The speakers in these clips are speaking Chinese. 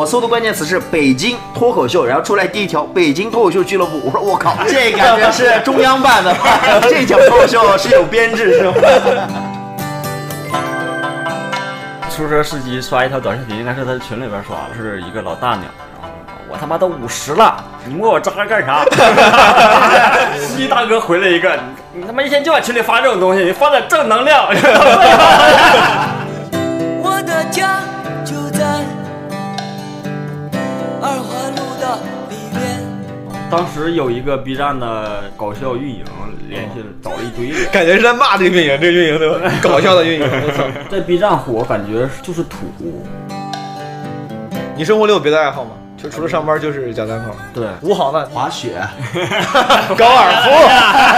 我搜的关键词是北京脱口秀，然后出来第一条北京脱口秀俱乐部。我说我靠，这感觉是中央办的，这条脱口秀是有编制是吗？出租车司机刷一条短视频，应该是他群里边刷的，是一个老大娘。我他妈都五十了，你摸我渣干啥？司机大哥回了一个：“你他妈一天就往群里发这种东西，你发点正能量。”当时有一个 B 站的搞笑运营联系了，找了一堆人，感觉是在骂这个运营，这个运营对吧？搞笑的运营，我操，在 B 站火，感觉就是土。你生活里有别的爱好吗？就除了上班就是讲单口，对，吴好呢？滑雪、高尔夫、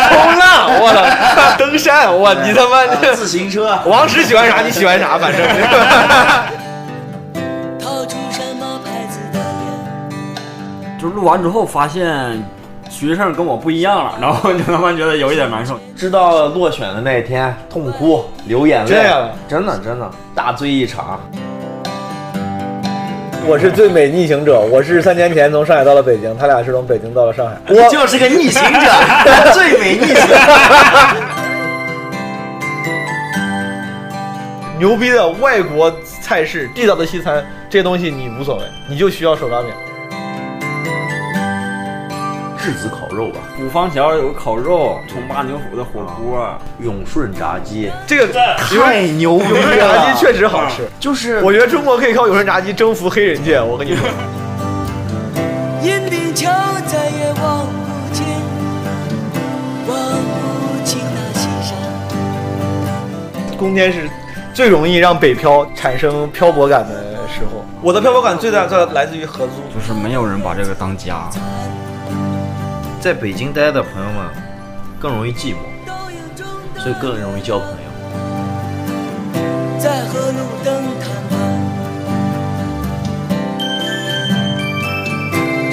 冲浪，我操，登山，我你他妈自行车。王石喜欢啥你喜欢啥，反正。就录完之后发现徐胜跟我不一样了，然后就他妈觉得有一点难受。知道落选的那一天，痛哭流眼泪，这样，真的真的大醉一场。我是最美逆行者，我是三年前从上海到了北京，他俩是从北京到了上海。我就是个逆行者，最美逆行。牛逼的外国菜式，地道的西餐，这些东西你无所谓，你就需要手抓饼。质子烤肉吧，五方桥有个烤肉，重八牛府的火锅，永顺炸鸡，这个太牛逼了！永顺炸鸡确实好吃，就是我觉得中国可以靠永顺炸鸡征服黑人界。我跟你说，银锭桥再也望不见，望不清那西山。冬天是最容易让北漂产生漂泊感的时候。我的漂泊感最大在来自于合租，就是没有人把这个当家。在北京待的朋友们更容易寂寞，所以更容易交朋友。在河路灯谈判，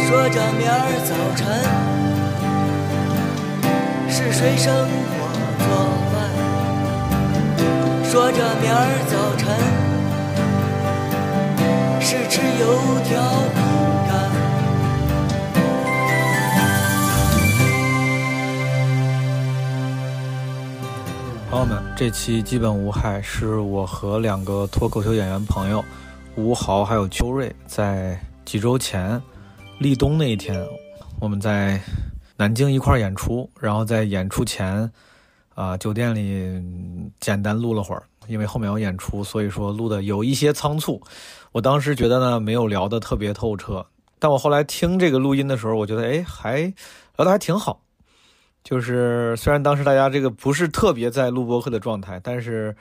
说着明儿早晨是谁生火做饭，说着明儿早晨是吃油条。朋友们，这期基本无害是我和两个脱口秀演员朋友吴豪还有邱瑞，在几周前立冬那一天，我们在南京一块演出，然后在演出前，啊，酒店里简单录了会儿，因为后面有演出，所以说录的有一些仓促。我当时觉得呢，没有聊得特别透彻，但我后来听这个录音的时候，我觉得哎，还聊得还挺好。就是虽然当时大家这个不是特别在录播课的状态，但是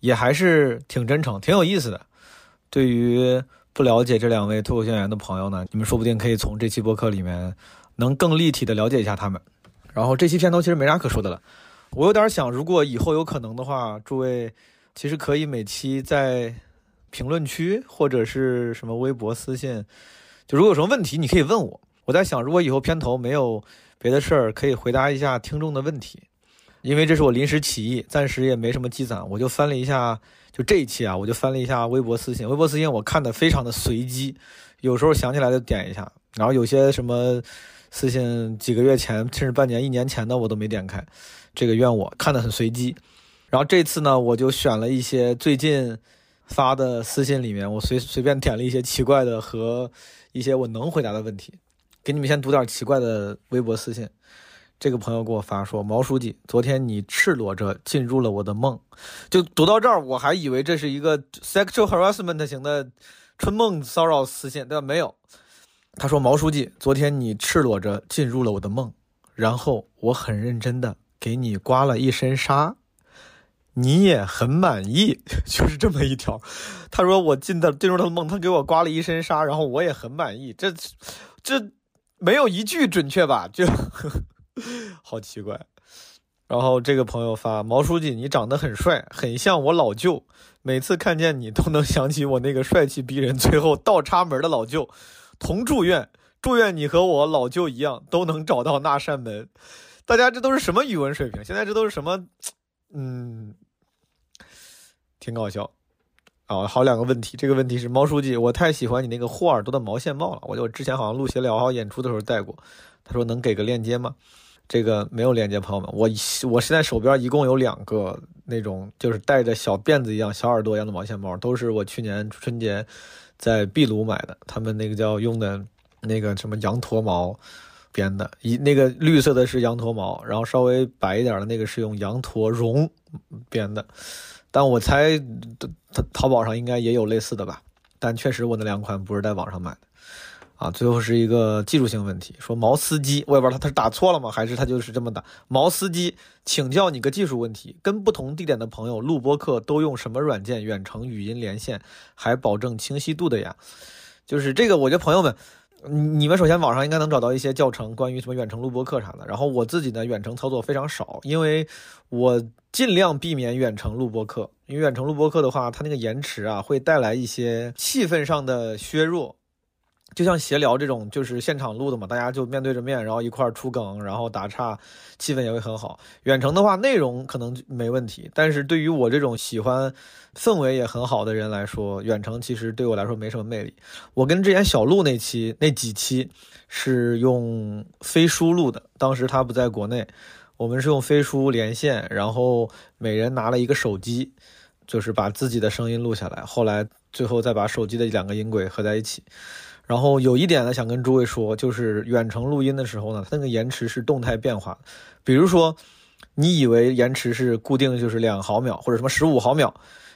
也还是挺真诚、挺有意思的。对于不了解这两位脱口秀演员的朋友呢，你们说不定可以从这期播客里面能更立体的了解一下他们。然后这期片头其实没啥可说的了，我有点想，如果以后有可能的话，诸位其实可以每期在评论区或者是什么微博私信，就如果有什么问题你可以问我。我在想，如果以后片头没有。别的事儿可以回答一下听众的问题，因为这是我临时起意，暂时也没什么积攒，我就翻了一下，就这一期啊，我就翻了一下微博私信，微博私信我看的非常的随机，有时候想起来就点一下，然后有些什么私信几个月前甚至半年、一年前的我都没点开，这个怨我看的很随机。然后这次呢，我就选了一些最近发的私信里面，我随随便点了一些奇怪的和一些我能回答的问题。给你们先读点奇怪的微博私信。这个朋友给我发说：“毛书记，昨天你赤裸着进入了我的梦。”就读到这儿，我还以为这是一个 sexual harassment 型的春梦骚扰私信，对吧？没有。他说：“毛书记，昨天你赤裸着进入了我的梦，然后我很认真的给你刮了一身纱，你也很满意。”就是这么一条。他说：“我进的进入他的梦，他给我刮了一身纱，然后我也很满意。”这这。没有一句准确吧，就好奇怪。然后这个朋友发毛书记，你长得很帅，很像我老舅，每次看见你都能想起我那个帅气逼人、最后倒插门的老舅。同祝愿，祝愿你和我老舅一样，都能找到那扇门。大家这都是什么语文水平？现在这都是什么？嗯，挺搞笑。啊，好两个问题。这个问题是猫书记，我太喜欢你那个霍耳朵的毛线帽了，我就之前好像录闲聊好演出的时候戴过。他说能给个链接吗？这个没有链接，朋友们，我我现在手边一共有两个那种就是带着小辫子一样、小耳朵一样的毛线帽，都是我去年春节在秘鲁买的，他们那个叫用的那个什么羊驼毛。编的一那个绿色的是羊驼毛，然后稍微白一点的那个是用羊驼绒编的，但我猜淘淘宝上应该也有类似的吧，但确实我那两款不是在网上买的啊。最后是一个技术性问题，说毛司机，我也不知道他他是打错了吗，还是他就是这么打。毛司机，请教你个技术问题，跟不同地点的朋友录播课都用什么软件远程语音连线，还保证清晰度的呀？就是这个，我觉得朋友们。你们首先网上应该能找到一些教程，关于什么远程录播课啥的。然后我自己呢，远程操作非常少，因为我尽量避免远程录播课，因为远程录播课的话，它那个延迟啊，会带来一些气氛上的削弱。就像闲聊这种，就是现场录的嘛，大家就面对着面，然后一块儿出梗，然后打岔，气氛也会很好。远程的话，内容可能没问题，但是对于我这种喜欢氛围也很好的人来说，远程其实对我来说没什么魅力。我跟之前小鹿那期那几期是用飞书录的，当时他不在国内，我们是用飞书连线，然后每人拿了一个手机，就是把自己的声音录下来，后来最后再把手机的两个音轨合在一起。然后有一点呢，想跟诸位说，就是远程录音的时候呢，它那个延迟是动态变化。比如说，你以为延迟是固定，就是两毫秒或者什么十五毫秒，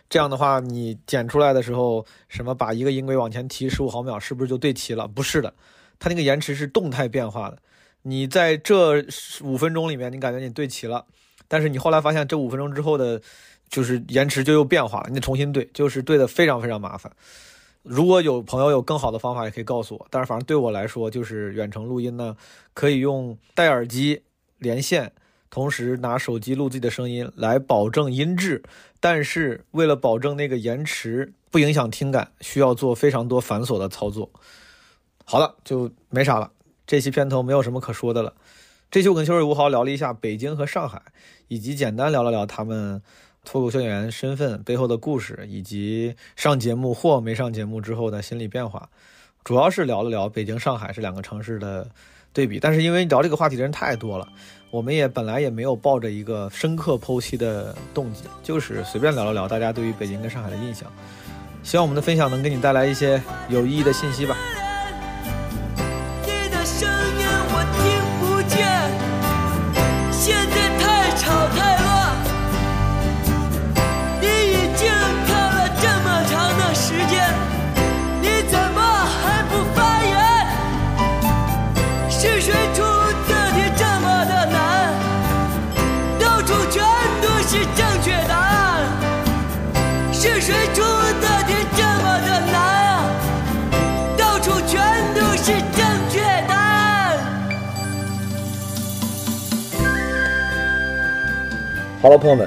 这样的话，你剪出来的时候，什么把一个音轨往前提十五毫秒，是不是就对齐了？不是的，它那个延迟是动态变化的。你在这五分钟里面，你感觉你对齐了，但是你后来发现这五分钟之后的，就是延迟就又变化了，你得重新对，就是对的非常非常麻烦。如果有朋友有更好的方法，也可以告诉我。但是反正对我来说，就是远程录音呢，可以用戴耳机连线，同时拿手机录自己的声音，来保证音质。但是为了保证那个延迟不影响听感，需要做非常多繁琐的操作。好了，就没啥了。这期片头没有什么可说的了。这期我跟秋水吴豪聊了一下北京和上海，以及简单聊了聊他们。脱口秀演员身份背后的故事，以及上节目或没上节目之后的心理变化，主要是聊了聊北京、上海这两个城市的对比。但是因为聊这个话题的人太多了，我们也本来也没有抱着一个深刻剖析的动机，就是随便聊了聊大家对于北京跟上海的印象。希望我们的分享能给你带来一些有意义的信息吧。好了，朋友们，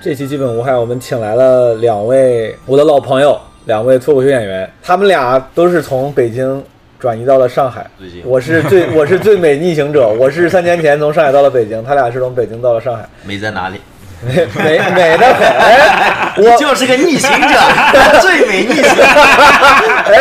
这期基本无害，我们请来了两位我的老朋友，两位脱口秀演员，他们俩都是从北京转移到了上海。最近我是最 我是最美逆行者，我是三年前从上海到了北京，他俩是从北京到了上海。美在哪里？美美美的很，我就是个逆行者，最美逆行。哎。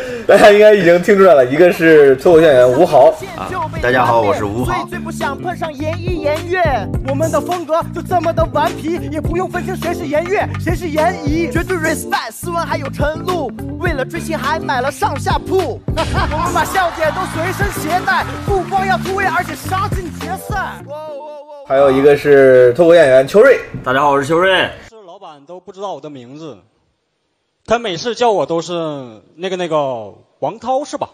大家应该已经听出来了，一个是脱口秀演员吴豪啊，大家好，我是吴豪。最最不想碰上颜一颜悦，我们的风格就这么的顽皮，也不用分清谁是颜悦，谁是颜怡，绝对 respect 斯文还有陈露，为了追星还买了上下铺，我们把笑点都随身携带，不光要突围，而且杀进决赛。还有一个是脱口演员邱瑞，大家好，我是邱瑞。是老板都不知道我的名字。他每次叫我都是那个那个王涛是吧？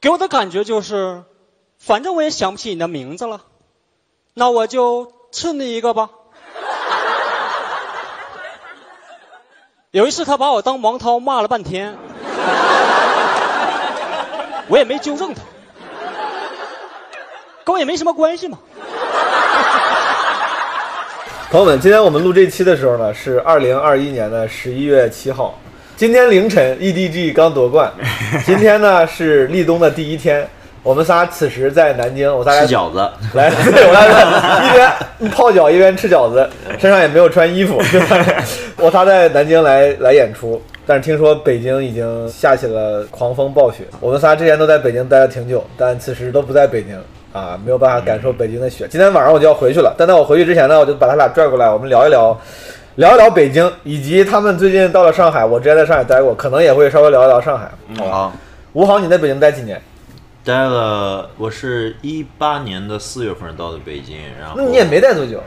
给我的感觉就是，反正我也想不起你的名字了，那我就赐你一个吧。有一次他把我当王涛骂了半天，我也没纠正他，跟我也没什么关系嘛。朋友们，今天我们录这期的时候呢，是二零二一年的十一月七号。今天凌晨，EDG 刚夺冠。今天呢是立冬的第一天，我们仨此时在南京，我仨来吃饺子，来，对我俩一边泡脚一边吃饺子，身上也没有穿衣服，对吧？我仨在南京来来演出，但是听说北京已经下起了狂风暴雪。我们仨之前都在北京待了挺久，但此时都不在北京啊，没有办法感受北京的雪。今天晚上我就要回去了，但在我回去之前呢，我就把他俩拽过来，我们聊一聊。聊一聊北京，以及他们最近到了上海。我之前在上海待过，可能也会稍微聊一聊上海。好，吴航，你在北京待几年？待了，我是一八年的四月份到的北京，然后那你也没待多久。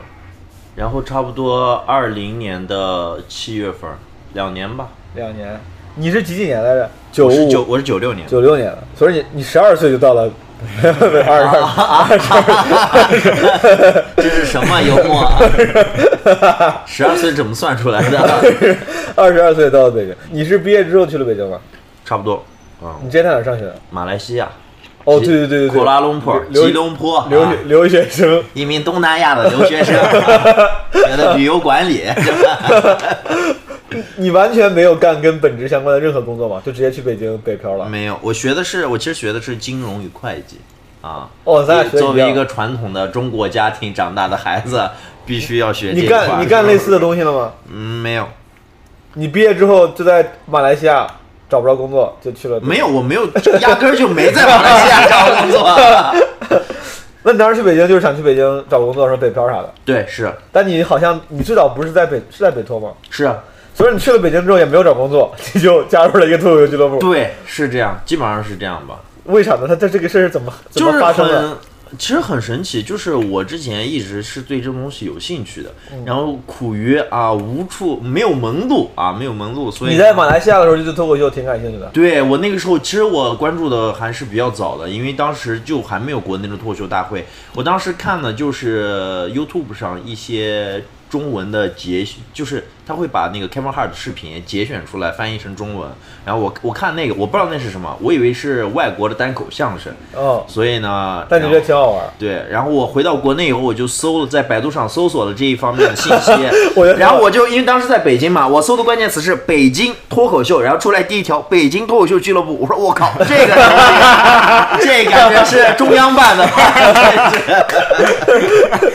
然后差不多二零年的七月份，两年吧。两年，你是几几年来着？九五九我是九六年，九六年的，所以你你十二岁就到了，二十二，这是什么幽默？十二岁怎么算出来的？二十二岁到了北京。你是毕业之后去了北京吗？差不多。啊、你之前在哪上学的？马来西亚，哦，对对对对对，库拉隆坡、吉隆坡，留留学生。一名东南亚的留学生，学的旅游管理。你完全没有干跟本职相关的任何工作吗？就直接去北京北漂了？没有，我学的是，我其实学的是金融与会计啊。哦，咱俩作为一个传统的中国家庭长大的孩子，必须要学这你。干你干类似的东西了吗？嗯，没有，你毕业之后就在马来西亚找不着工作，就去了。没有，我没有，压根儿就没在马来西亚找工作。那你当时去北京就是想去北京找工作，说北漂啥的。对，是但你好像你最早不是在北是在北托吗？是啊，所以你去了北京之后也没有找工作，你就加入了一个脱口秀俱乐部。对，是这样，基本上是这样吧。为啥呢？他他这个事儿是怎么怎就是么发生的？很，其实很神奇，就是我之前一直是对这种东西有兴趣的，嗯然后苦于啊无处没有门路啊没有门路，所以你在马来西亚的时候就对脱口秀挺感兴趣的。对我那个时候，其实我关注的还是比较早的，因为当时就还没有国内的脱口秀大会。我当时看的就是 YouTube 上一些中文的节，就是他会把那个 Kevin Hart 的视频节选出来，翻译成中文。然后我我看那个，我不知道那是什么，我以为是外国的单口相声，哦，所以呢，但你觉得挺好玩。对，然后我回到国内以后，我就搜了，在百度上搜索了这一方面的信息 然后我就因为当时在北京嘛，我搜的关键词是北京脱口秀，然后出来第一条北京脱口秀俱乐部，我说我靠，这个这感觉是中央办的吧？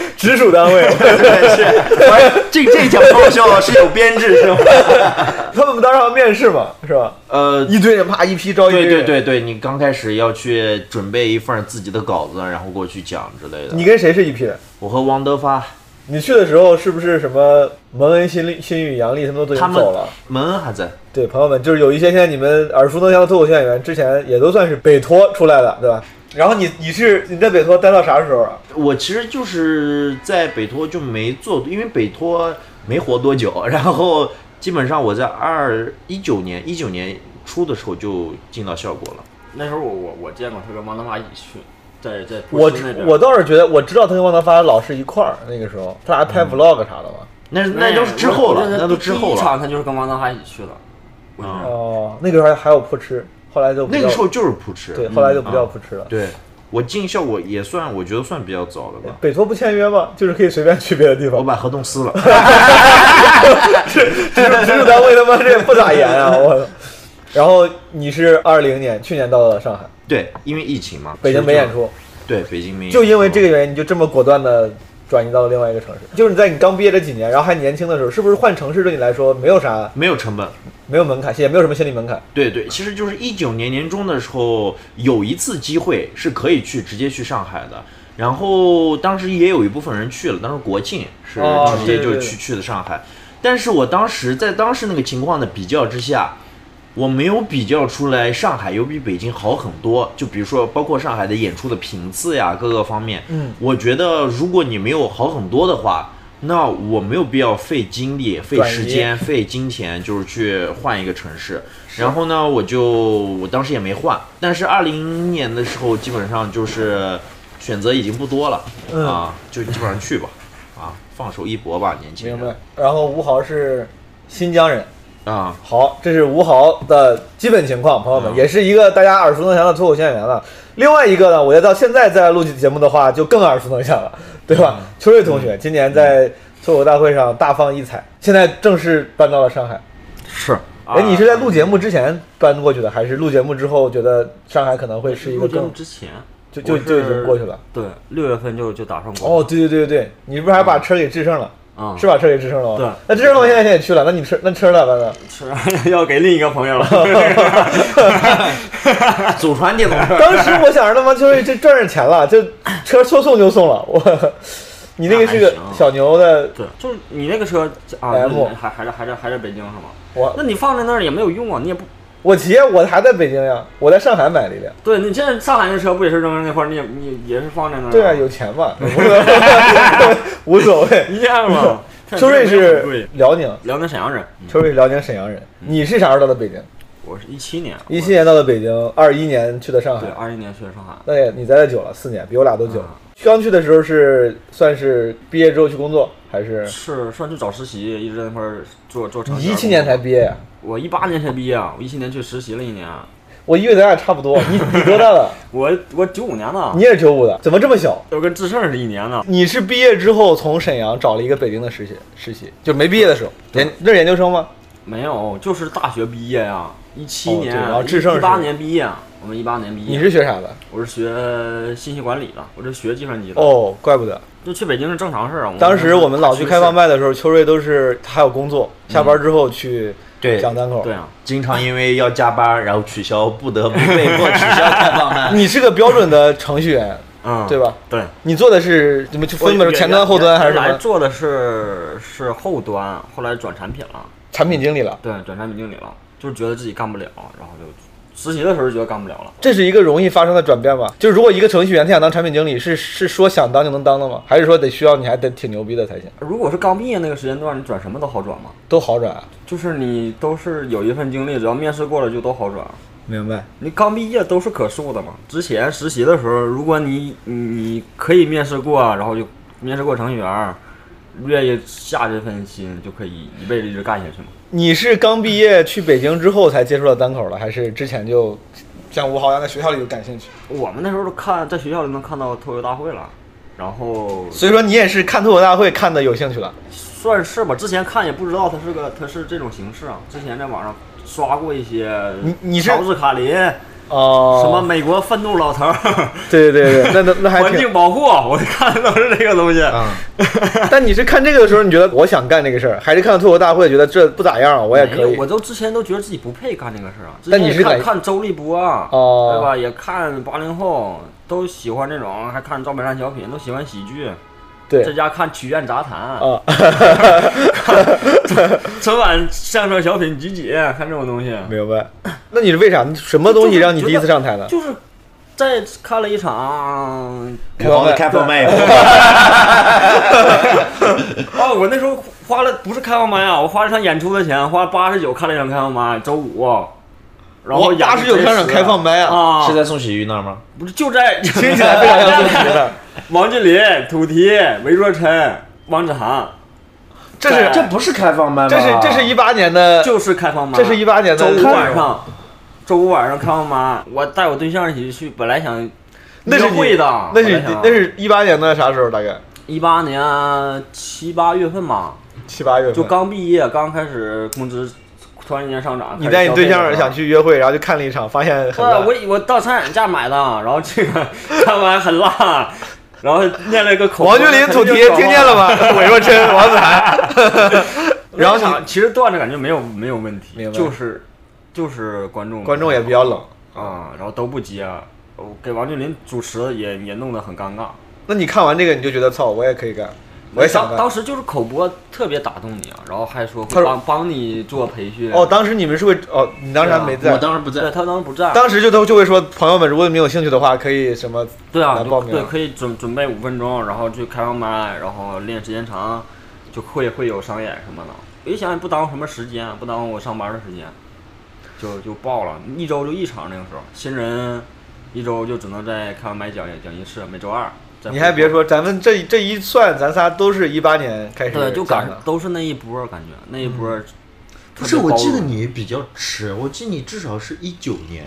直属单位，对是，我这这条脱口秀是有编制是吗？他们不当时要面试嘛，是吧？呃，一堆人啪一批招一。对对对对，你刚开始要去准备一份自己的稿子，然后过去讲之类的。你跟谁是一批人？我和王德发，你去的时候是不是什么蒙恩、新力、新宇、杨笠他们都已他们经走了？蒙恩还在。对，朋友们，就是有一些现在你们耳熟能详的脱口秀演员，之前也都算是北托出来的，对吧？然后你你是你在北托待到啥时候啊？我其实就是在北托就没做，因为北托没活多久，然后基本上我在二一九年一九年初的时候就进到效果了。那时候我我我见过他跟王德发一起去，在在我。我倒是觉得，我知道他跟王德发老是一块儿，那个时候他俩还拍 vlog 啥的嘛。那那都是之后了，那都之后第一。场他就是跟王德发一起去了。我觉得哦，那个时候还还有扑哧，后来就那个时候就是扑哧。对，后来就不叫啊扑哧了。对，我进效果也算，我觉得算比较早的吧。北托不签约吗？就是可以随便去别的地方。我把合同撕了。直属直属单位他妈这也不咋严啊！我操。然后你是二零年去年到了上海，对，因为疫情嘛，北京没演出，对，北京没演出。就因为这个原因，你就这么果断的转移到了另外一个城市。就是你在你刚毕业这几年，然后还年轻的时候，是不是换城市对你来说没有啥没有成本。没有门槛，也没有什么心理门槛？对对，其实就是一九年年中的时候，有一次机会是可以去直接去上海的。然后当时也有一部分人去了，当时国庆是哦直接对对对就去去的上海。但是我当时在当时那个情况的比较之下，我没有比较出来上海有比北京好很多。就比如说，包括上海的演出的频次呀，各个方面，嗯，我觉得如果你没有好很多的话，那我没有必要费精力、费时间、费金钱，就是去换一个城市。然后呢，我就我当时也没换，但是二零年的时候，基本上就是选择已经不多了、嗯。啊，就基本上去吧，啊，放手一搏吧，年轻人。明白。然后吴豪是新疆人，啊，好，这是吴豪的基本情况，朋友们，嗯也是一个大家耳熟能详的脱口秀演员了。另外一个呢，我觉得到现在再来录节目的话，就更耳熟能详了，对吧？嗯秋瑞同学今年在脱口大会上大放异彩，现在正式搬到了上海。是。哎，你是在录节目之前搬过去的，还是录节目之后觉得上海可能会是一个更录节目之前，就就就已经过去了。对，六月份就就打算过。哦，对对对对对，你是不是还把车给制胜了？啊，是把车给支撑了吗？对那支撑了，现在现在也去了，那你车那车呢？那是 要给另一个朋友了。祖传电动车。当时我想着他妈就是这赚着钱了，就车说送就送了。我，你那个是个小牛的，对，就是你那个车啊还还在还在还在北京是吗？我那你放在那儿也没有用啊，你也不我骑我还在北京呀，我在上海买了一辆。对你现在上海那车不也是扔在那块儿，你也你也是放在那儿？对啊，有钱嘛，无所谓。一样嘛。秋瑞是辽宁，辽宁沈阳人，秋瑞是辽宁沈阳人。你是啥时候到的北京？我是一七年，一七年到的北京，二一年去的上海对，海。二一年去的上海。那也你在这久了，四年，比我俩都久啊。刚去的时候是算是毕业之后去工作，还是是算去找实习，一直在那块儿做做一七年才毕业呀？我一八年才毕业啊，我一七年去实习了一年。我以为咱俩差不多。你你多大了？我我九五年的，你也是九五的，怎么这么小？我跟志胜是一年的。你是毕业之后从沈阳找了一个北京的实习，实习就没毕业的时候，研那是研究生吗？没有，就是大学毕业呀，一七年，然后志胜是一八年毕业，我们一八年毕业。你是学啥的？我是学信息管理的，我是学计算机的。，哦，怪不得。就去北京是正常事儿啊。当时我们老去开放麦。的时候，秋瑞都是他还有工作，下班之后去对讲单口。对啊，经常因为要加班，然后取消，不得不被迫取消开放麦。你是个标准的程序员，嗯，对吧？对。你做的是怎么就分的是前端、后端还是什么？来做的是是后端，后来转产品了，产品经理了。对，转产品经理了，就是觉得自己干不了，然后就实习的时候就觉得干不了了。这是一个容易发生的转变吧？就是如果一个程序员他想当产品经理，是是说想当就能当的吗？还是说得需要你还得挺牛逼的才行？如果是刚毕业那个时间段，你转什么都好转吗，都好转啊，就是你都是有一份经历，只要面试过了就都好转。明白？你刚毕业都是可塑的嘛。之前实习的时候，如果你你你可以面试过，然后就面试过程序员，愿意下这份心，就可以一辈子一直干下去吗。你是刚毕业去北京之后才接触到单口的，还是之前就像吴豪一样在学校里就感兴趣？我们那时候都看在学校里能看到脱口大会了，然后所以说你也是看脱口大会看的有兴趣了。算是吧。之前看也不知道它是个它是这种形式啊。之前在网上刷过一些，你你是乔治卡林，哦，什么美国愤怒老头儿，对对对，那那那还 环境保护，我看的都是这个东西。啊。但你是看这个的时候，你觉得我想干这个事儿，还是看脱口大会觉得这不咋样，我也可以我？都之前都觉得自己不配干这个事儿啊。但你是看看周立波啊，哦对吧？也看八零后，都喜欢这种，还看赵本山小品，都喜欢喜剧。对在家看曲苑杂谈，啊，春晚相声小品集锦，看这种东西。明白。那你是为啥？什么东西让你第一次上台呢？就是在看了一场，开放麦开放麦哦，我那时候花了不是开放麦啊，我花了一场演出的钱，花八十九看了一场开放麦，周五，然后八十九开场开放麦啊啊，是在宋喜玉那儿吗？不是就在 听起来 非常像宋琦的。王俊林、土提、韦若晨、王子涵，这是这不是开放麦吗？这是这是一八年的，就是开放麦。这是一八年的周五晚上，周五晚上开放麦，我带我对象一起去，本来想那是会的，那是那是一八年的啥时候？大概一八年七八月份吧，七八月份。就刚毕业，刚开始工资突然间上涨。你带你对象想去。约会，然后就看了一场，发现很呃，烂。我我到餐饮价买的，然后这个 看完很辣，然后念了一个口。王俊林、主题听见了？吗？韦若琛、王子涵。然后其实段子感觉没有没有问题就是就是观众观众也比较冷。啊，然后都不接，我给王俊林主持也也弄得很尴尬。那你看完这个，你就觉得操，我也可以干，我也想当。当时就是口播特别打动你啊，然后还说会帮帮你做培训。哦，当时你们是会哦，你当时还没在我。当时不在对，他当时不在。当时就都就会说，朋友们，如果你们有兴趣的话，可以什么对啊，来报名对，可以准准备五分钟，然后去开放麦，然后练时间长，就会会有商演什么的。我一想也不耽误什么时间，不耽误我上班的时间，就就报了，一周就一场。那个时候新人一周就只能在开放麦讲讲一次，每周二。再你还别说，咱们这这一算，咱仨都是一八年开始对，就赶上。都是那一波，感觉那一波。不是，我记得你比较迟，我记得你至少是一九年，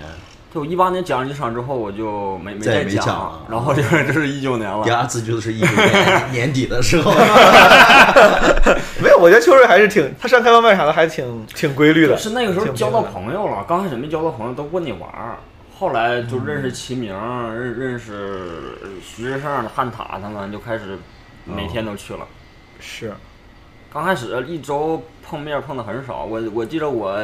就一八年讲了一场之后，我就没没再讲讲了然后就是这是一九年了第。二次就是一九年 年底的时候。没有，我觉得秋瑞还是挺，他上开放麦啥的还挺挺规律的。是那个时候交到朋友了，刚开始没交到朋友，都问你玩儿。后来就认识齐明，认认识徐志胜、汉塔他们，就开始每天都去了。是，刚开始一周碰面碰的很少，我我记得我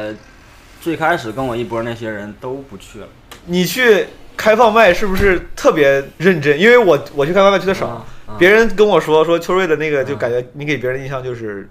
最开始跟我一波那些人都不去了。你去开放麦是不是特别认真？因为我我去开放麦去的少，别人跟我说说秋瑞的那个，就感觉你给别人印象就是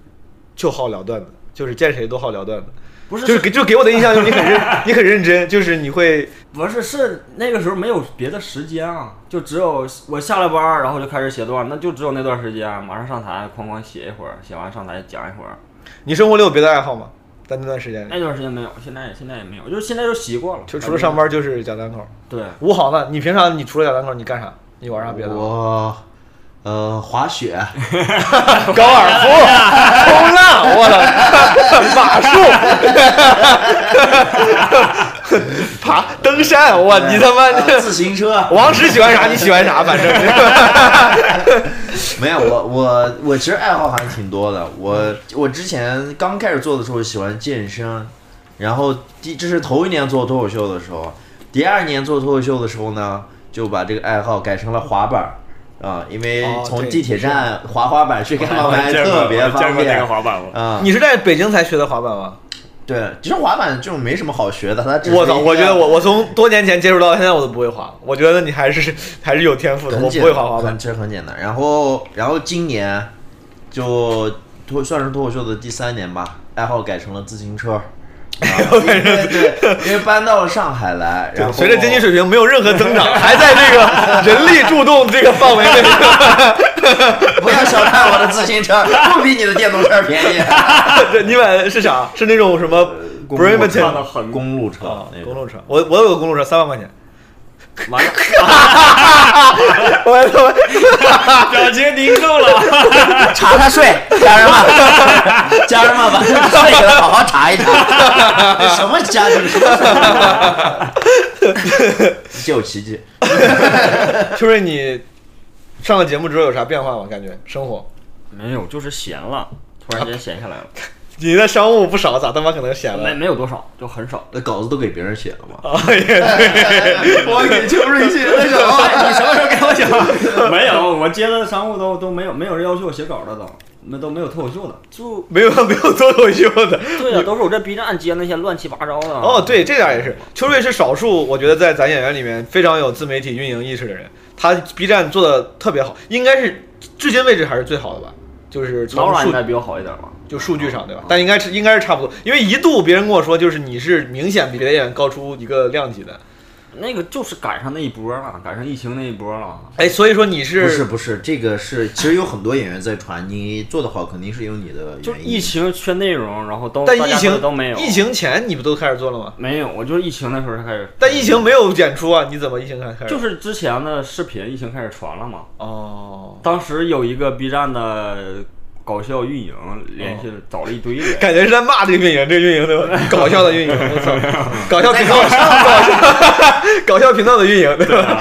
就好聊段子，就是见谁都好聊段子，不是就是给就给我的印象就是你很认 你很认真，就是你会不是是那个时候没有别的时间啊，就只有我下了班儿，然后就开始写段，那就只有那段时间，马上上台哐哐写一会儿，写完上台讲一会儿。你生活里有别的爱好吗？在那段时间里，那段时间没有，现在现在也没有，就是现在就习惯了。就除了上班就是讲单口。对，吴豪呢？你平常你除了讲单口，你干啥？你玩啥别的？我呃滑雪，高尔夫、冲浪，我操，马术、爬、登山，我你他妈呃的自行车，王石喜欢啥你喜欢啥，反正。没有，我我我其实爱好还是挺多的。我我之前刚开始做的时候喜欢健身，然后第这是头一年做脱口秀的时候，第二年做脱口秀的时候呢，就把这个爱好改成了滑板儿啊，因为从地铁站滑滑板去开放麦特别方便滑板吗？啊。你是在北京才学的滑板吗？对，其实滑板这种没什么好学的，它我操！我觉得我我从多年前接触到现在我都不会滑，我觉得你还是还是有天赋的，我不会滑滑板。其实很简单。然后然后今年就脱算是脱口秀的第三年吧，爱好改成了自行车。因为对，因为搬到了上海来，然后随着经济水平没有任何增长，还在这个人力助动这个范围内。不要小看我的自行车，不比你的电动车便宜。这你买的是啥？是那种什么公路 Bremerton 看的很公路车，公路车。我我有个公路车，三万块钱。完了，我他妈表情凝重了。查查税，家人们，家人们把这个税给他好好查一查，这什么家庭什么税？借我骑骑。秋瑞，你上了节目之后有啥变化吗？感觉生活？没有，就是闲了，突然间闲下来了，你的商务不少，咋他妈可能闲没了？没没有多少，就很少。那稿子都给别人写了吗？啊，也对。我给秋瑞写的 你什么时候给我讲？没有，我接的商务都都没有，没有人要求我写稿的都，那都没有脱口秀的，就没有没有脱口秀的。对呀、都是我在 B 站接那些乱七八糟的。哦，对，这点也是。秋瑞是少数，我觉得在咱演员里面非常有自媒体运营意识的人。他 B 站做的特别好，应该是至今为止还是最好的吧？就是从数老软应该比我好一点吧？就数据上对吧？但应该是应该是差不多，因为一度别人跟我说，就是你是明显比别的演员高出一个量级的。那个就是赶上那一波了，赶上疫情那一波了。哎，所以说你是不是不是，这个是其实有很多演员在传，你做的好肯定是有你的就原因疫情缺内容，然后都但疫情都没有。疫情前你不都开始做了吗？没有，我就是疫情那时候才开始。但疫情没有演出啊，你怎么疫情才开始？就是之前的视频，疫情开始传了嘛。哦，当时有一个 B 站的搞笑运营联系找了一堆人，感觉是在骂这个运营，这个运营的 搞笑的运营，我操，搞笑频道，搞笑搞笑频道的运营，对吧？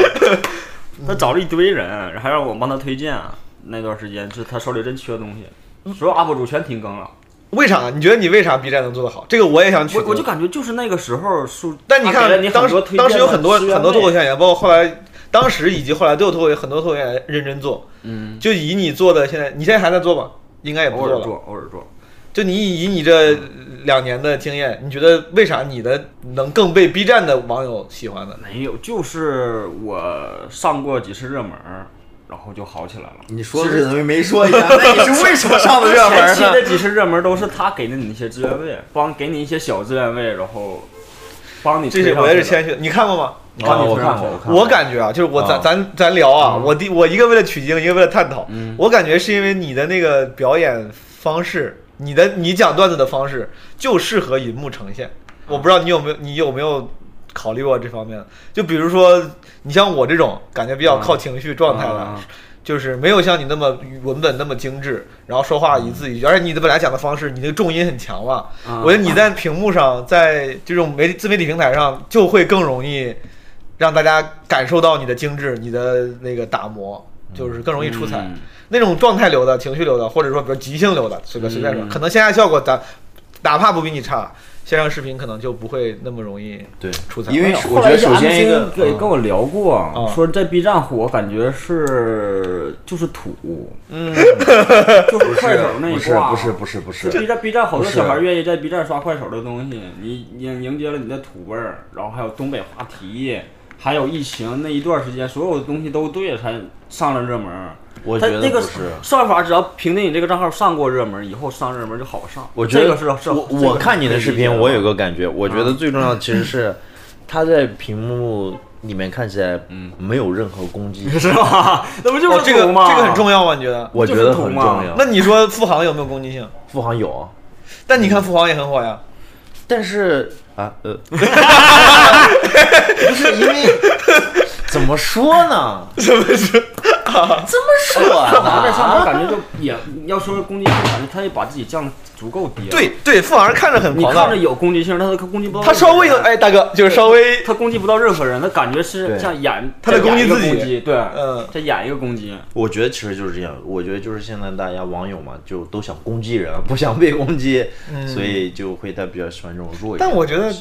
他找了一堆人，还让我帮他推荐。那段时间是他手里真缺东西，所有 UP 主全停更了。为啥？你觉得你为啥 B 站能做得好？这个我也想取经。我我就感觉就是那个时候数，但你看当时当时有很多很多脱口位秀演员，包括后来，当时以及后来都有脱口很多脱口秀演员认真做。嗯，就以你做的，现在你现在还在做吗？应该也不做了。偶尔做，偶尔做。就你以以你这两年的经验，你觉得为啥你的能更被 B 站的网友喜欢呢？没有，就是我上过几次热门，然后就好起来了。你说的是等于没说一样，那你是为什么上的热门前期呢？的几次热门都是他给的你一些资源位，帮给你一些小资源位，然后帮你这些我也是谦虚的，你看过吗？你看哦我看过我看过我感觉啊，就是我咱啊咱咱聊啊，嗯我第我一个为了取经，一个为了探讨。嗯我感觉是因为你的那个表演方式，你的你讲段子的方式就适合银幕呈现。我不知道你有没有你有没有考虑过这方面？就比如说你像我这种感觉比较靠情绪状态的，啊就是没有像你那么文本那么精致，然后说话一字一句，而且你的本来讲的方式，你那个重音很强嘛。啊我觉得你在屏幕上，在这种媒自媒体平台上，就会更容易让大家感受到你的精致，你的那个打磨，就是更容易出彩。嗯。那种状态流的、情绪流的，或者说比如即兴流的，随便随便说，嗯。可能线下效果咱哪怕不比你差，线上视频可能就不会那么容易对。出彩。因为我觉得首先一个对跟我聊过，嗯。说在 B 站火，感觉是就是土，嗯，就是快手那一不是挂，不是不是不是。B 站 B 站好多小孩愿意在 B 站刷快手的东西，你迎迎接了你的土味儿，然后还有东北话题，还有疫情那一段时间，所有的东西都对才上了热门儿。我他那个觉得不是。算法只要凭借你这个账号上过热门，以后上热门就好上。我觉得这个是是我我看你的视频，我有个感觉，我啊觉得最重要的其实是 他在屏幕里面看起来嗯没有任何攻击，是吧？那不就哦，是这个吗？这个很重要吗？你觉得？我觉得很重要。那你说富航有没有攻击性？富航有，但你看富航也很火呀。但是啊呃，不是因为怎么说呢？怎么是？怎么说富航在上面呢？感觉就也要说攻击性，感觉他也把自己降的足够低了。，对对，富航看着很你看着，有攻击性，但是他攻击不到。他稍微有，哎，大哥就是稍微，他攻击不到任何人，他感觉是对像演他在攻击自己对，嗯，在演一个攻击。我觉得其实就是这样，我觉得就是现在大家网友嘛，就都想攻击人，不想被攻击，嗯所以就会他比较喜欢这种弱一点。但我觉得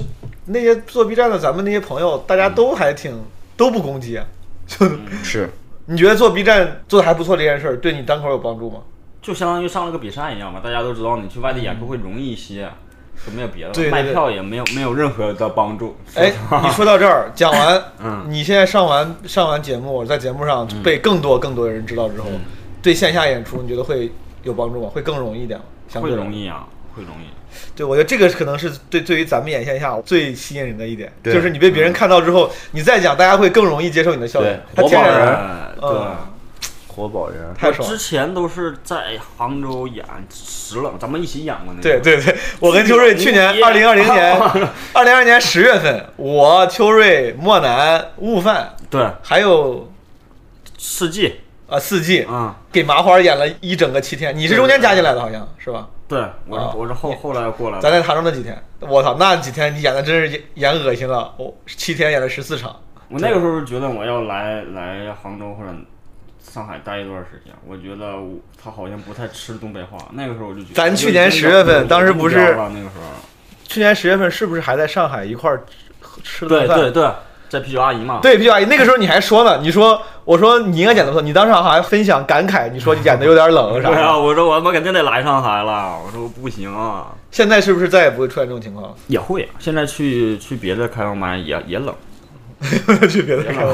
那些做 B 站的咱们那些朋友，大家都还挺都不攻击啊。是你觉得做 B 站做的还不错这件事儿，对你单口有帮助吗？就相当于上了个比赛一样嘛，大家都知道你去外地演出会容易一些，就没有别的，对对对卖票也没有没有任何的帮助。哎，你说到这儿，讲完，嗯你现在上完上完节目，在节目上被更多更多的人知道之后，嗯对线下演出你觉得会有帮助吗？会更容易一点吗？相会容易啊，会容易。对，我觉得这个可能是对对于咱们眼线下最吸引人的一点，对就是你被别人看到之后，你再讲，大家会更容易接受你的笑点 对。他天然活宝人呃对。嗯活宝人，太爽了之。前都是在杭州演石冷，咱们一起演过那个。对对对，我跟秋瑞去年二零二零年 二零二年十月份，我秋瑞、莫南、悟饭对，还有世纪，啊四季嗯，给麻花演了一整个七天，你是中间加进来的，好像是吧？对我是啊我是后后来过来的。咱在台州那几天，我操，那几天你演的真是演演恶心了，我七天演了十四场。我那个时候觉得我要来来杭州或者上海待一段时间，我觉得我他好像不太吃东北话。那个时候我就觉得，咱去年10月份当时不是那个时候，去年十月份是不是还在上海一块儿吃了对顿饭？对对，在啤酒阿姨嘛，对，啤酒阿姨，那个时候你还说呢，你说我说你应该演的不错，你当时好像还分享感慨，你说你演的有点冷啥对啊，的。我说我他妈肯定得来上海了，我说不行啊，现在是不是再也不会出现这种情况了？也会，现在去去别的开放班也也冷，去别的地方。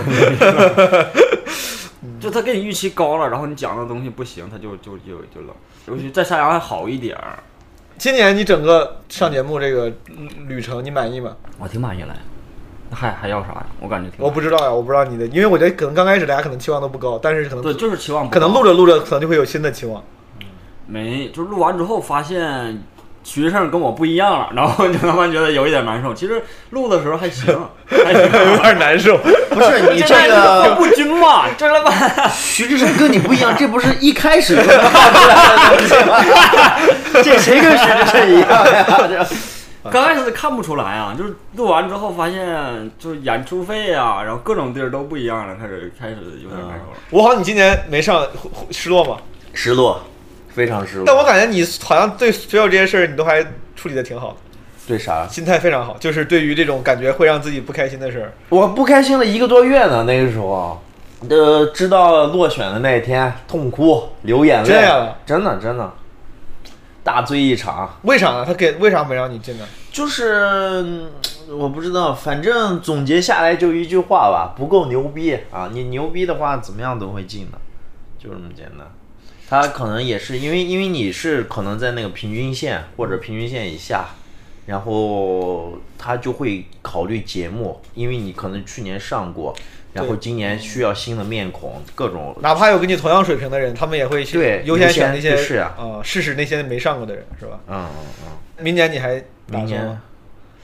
就他给你预期高了，然后你讲的东西不行，他就就就就冷。尤其在山羊还好一点儿，今年你整个上节目这个旅程你满意吗？我挺满意了还还要啥呀？我感觉挺我不知道呀，我不知道你的，因为我觉得可能刚开始大家可能期望都不高，但是可能对，就是期望不可能录着录着可能就会有新的期望。没，就是录完之后发现徐胜跟我不一样了，然后就他妈觉得有一点难受。其实录的时候还行，还行，有点难受。不是你 这在个不均嘛，这老板 徐志胜跟你不一样，这不是一开始就看出来的东西吗？这谁跟徐志胜一样呀？这刚开始看不出来啊，就是录完之后发现就是演出费啊，然后各种地儿都不一样了，开始开始有点难受了。我好像你今年没上，失落吗？失落，非常失落。但我感觉你好像对所有这些事儿你都还处理的挺好的，对啥？心态非常好。就是对于这种感觉会让自己不开心的事儿，我不开心了一个多月呢，那个时候，呃，知道落选的那一天，痛哭流眼泪，这样啊真的真的，大醉一场。为啥呢？他给为啥没让你进呢？就是嗯我不知道，反正总结下来就一句话吧，不够牛逼啊！你牛逼的话，怎么样都会进的，就这么简单。他可能也是因为，因为你是可能在那个平均线或者平均线以下，然后他就会考虑节目，因为你可能去年上过，然后今年需要新的面孔，各种哪怕有跟你同样水平的人，他们也会去对优先选那些是啊啊，试试那些没上过的人，是吧？嗯嗯嗯明年你还明年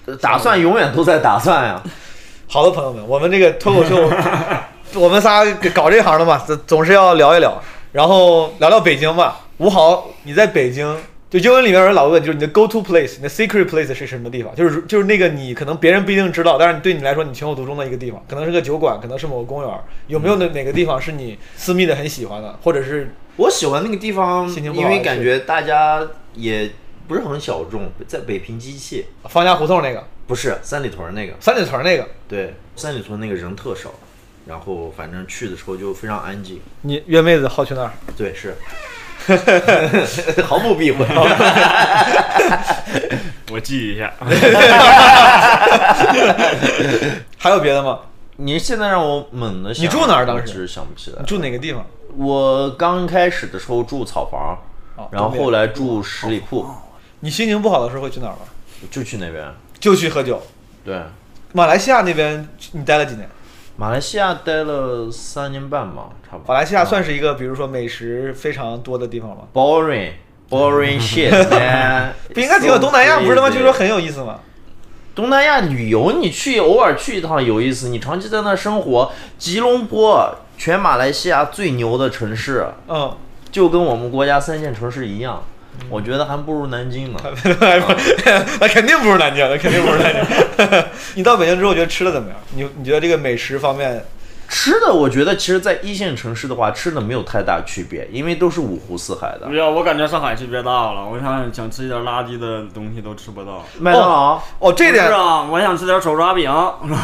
算？打算永远都在打算呀。好的，朋友们，我们这个脱口秀，我们仨搞这行的嘛，总总是要聊一聊，然后聊聊北京吧。吴豪，你在北京，就英文里面有人老问，就是你的 go to place，你的 secret place 是什么地方？就是就是那个你可能别人不一定知道，但是对你来说你情有独钟的一个地方，可能是个酒馆，可能是某个公园，有没有哪哪个地方是你私密的很喜欢的，或者是我喜欢那个地方，因为感觉大家也不是很小众，在北平机器，方家胡同那个，不是三里屯那个，三里屯那个，对，三里屯那个人特少，然后反正去的时候就非常安静，你约妹子好去那儿？对，是，毫不避讳。我记一下。还有别的吗？你现在让我猛的想，你住哪儿当时我其实想不起来你。住哪个地方？我刚开始的时候住草房，然后后来住十里铺，你心情不好的时候会去哪儿吗？就去那边。就去喝酒。对，马来西亚那边你待了几年？马来西亚待了三年半吧，差不多。马来西亚算是一个，比如说美食非常多的地方吗？boring boring shit man，不应该挺有东南亚，不是他妈据说很有意思吗？东南亚旅游，你去偶尔去一趟有意思，你长期在那生活，吉隆坡全马来西亚最牛的城市，嗯，就跟我们国家三线城市一样，我觉得还不如南京呢。那肯定不如南京，那肯定不如南京。你到北京之后觉得吃的怎么样？你你觉得这个美食方面，吃的，我觉得其实，在一线城市的话，吃的没有太大区别，因为都是五湖四海的没有，我感觉上海区别大了。我想想吃一点垃圾的东西都吃不到。麦当劳，哦，这点是啊，我想吃点手抓饼、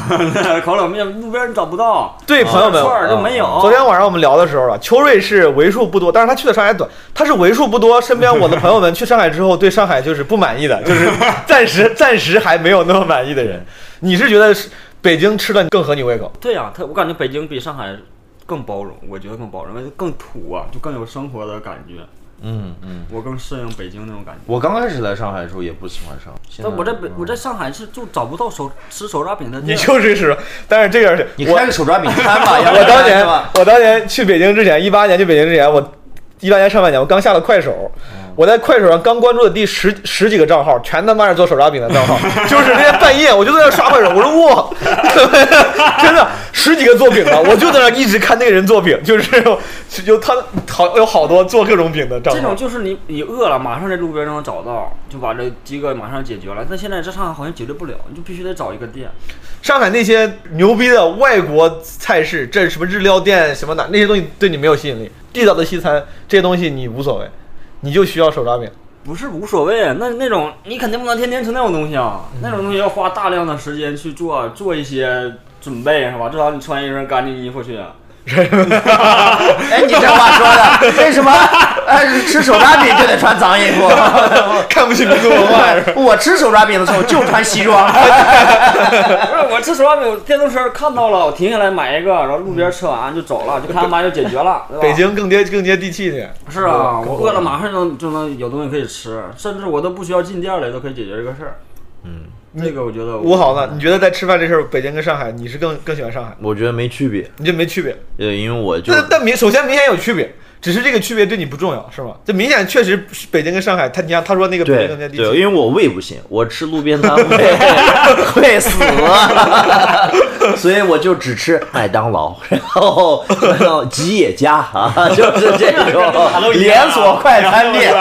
烤冷面，路边找不到。对朋友们串儿就没有。昨天晚上我们聊的时候啊，秋瑞是为数不多，但是他去的上海短，他是为数不多身边我的朋友们去上海之后对上海就是不满意的，就是 暂时暂时还没有那么满意的人。你是觉得是北京吃的更合你胃口？对呀、他我感觉北京比上海更包容，我觉得更包容，更土啊，就更有生活的感觉。嗯嗯，我更适应北京那种感觉。我刚开始来上海的时候也不喜欢上，现但我在北嗯我在上海是就找不到手吃手抓饼的你。就是是，但是这个是你我开个手抓饼摊吧，我当年我当年去北京之前，一八年去北京之前，我一八年上半年我刚下了快手，我在快手上刚关注的第十十几个账号，全他妈是做手抓饼的账号，就是那天半夜我就在那刷快手，我说哇，真的十几个做饼的，我就在那一直看那个人做饼，就是有他好有好多做各种饼的账号这种。就是你你饿了，马上在路边就能找到，就把这饥饿马上解决了。但现在在上海好像解决不了，你就必须得找一个店。上海那些牛逼的外国菜式，这什么日料店什么的，那些东西对你没有吸引力。地道的西餐这些东西你无所谓，你就需要手抓饼。不是无所谓，那那种你肯定不能天天吃那种东西啊，嗯那种东西要花大量的时间去做做一些准备，是吧？至少你穿一身干净衣服去。哎，你这话说的，为什么？哎，吃手抓饼就得穿脏衣服？看不起民族文化？我吃手抓饼的时候就穿西装。不是我吃手抓饼，我电动车看到了，我停下来买一个，然后路边吃完就走了，就看完就解决了？北京更接更接地气一点。是啊，我饿了马上就能就能有东西可以吃，甚至我都不需要进店里都可以解决这个事儿。嗯，这个我觉得吴好呢？你觉得在吃饭这事儿，北京跟上海，你是更更喜欢上海？我觉得没区别，你这没区别。呃，因为我就但但明首先明显有区别，只是这个区别对你不重要，是吗？这明显确实北京跟上海，他你看他说那个北京对对，更接地气。因为我胃不行，我吃路边摊 会会死，所以我就只吃麦当劳，然后然后吉野家啊，就是这种连锁快餐店。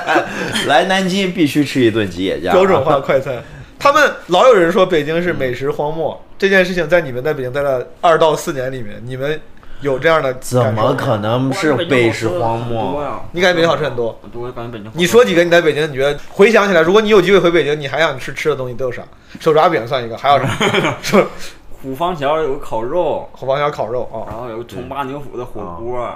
来南京必须吃一顿吉野家，标准化快餐。他们老有人说北京是美食荒漠，这件事情在你们在北京待了二到四年里面，你们有这样的怎么可能是美食荒漠？你感觉北京好吃很多？我感觉北京你说几个你在北京，你觉得回想起来，如果你有机会回北京，你还想吃吃的东西都有啥？手抓饼算一个，还有啥？虎坊桥有个烤肉，虎坊桥烤肉啊，然后有个重八牛府的火锅，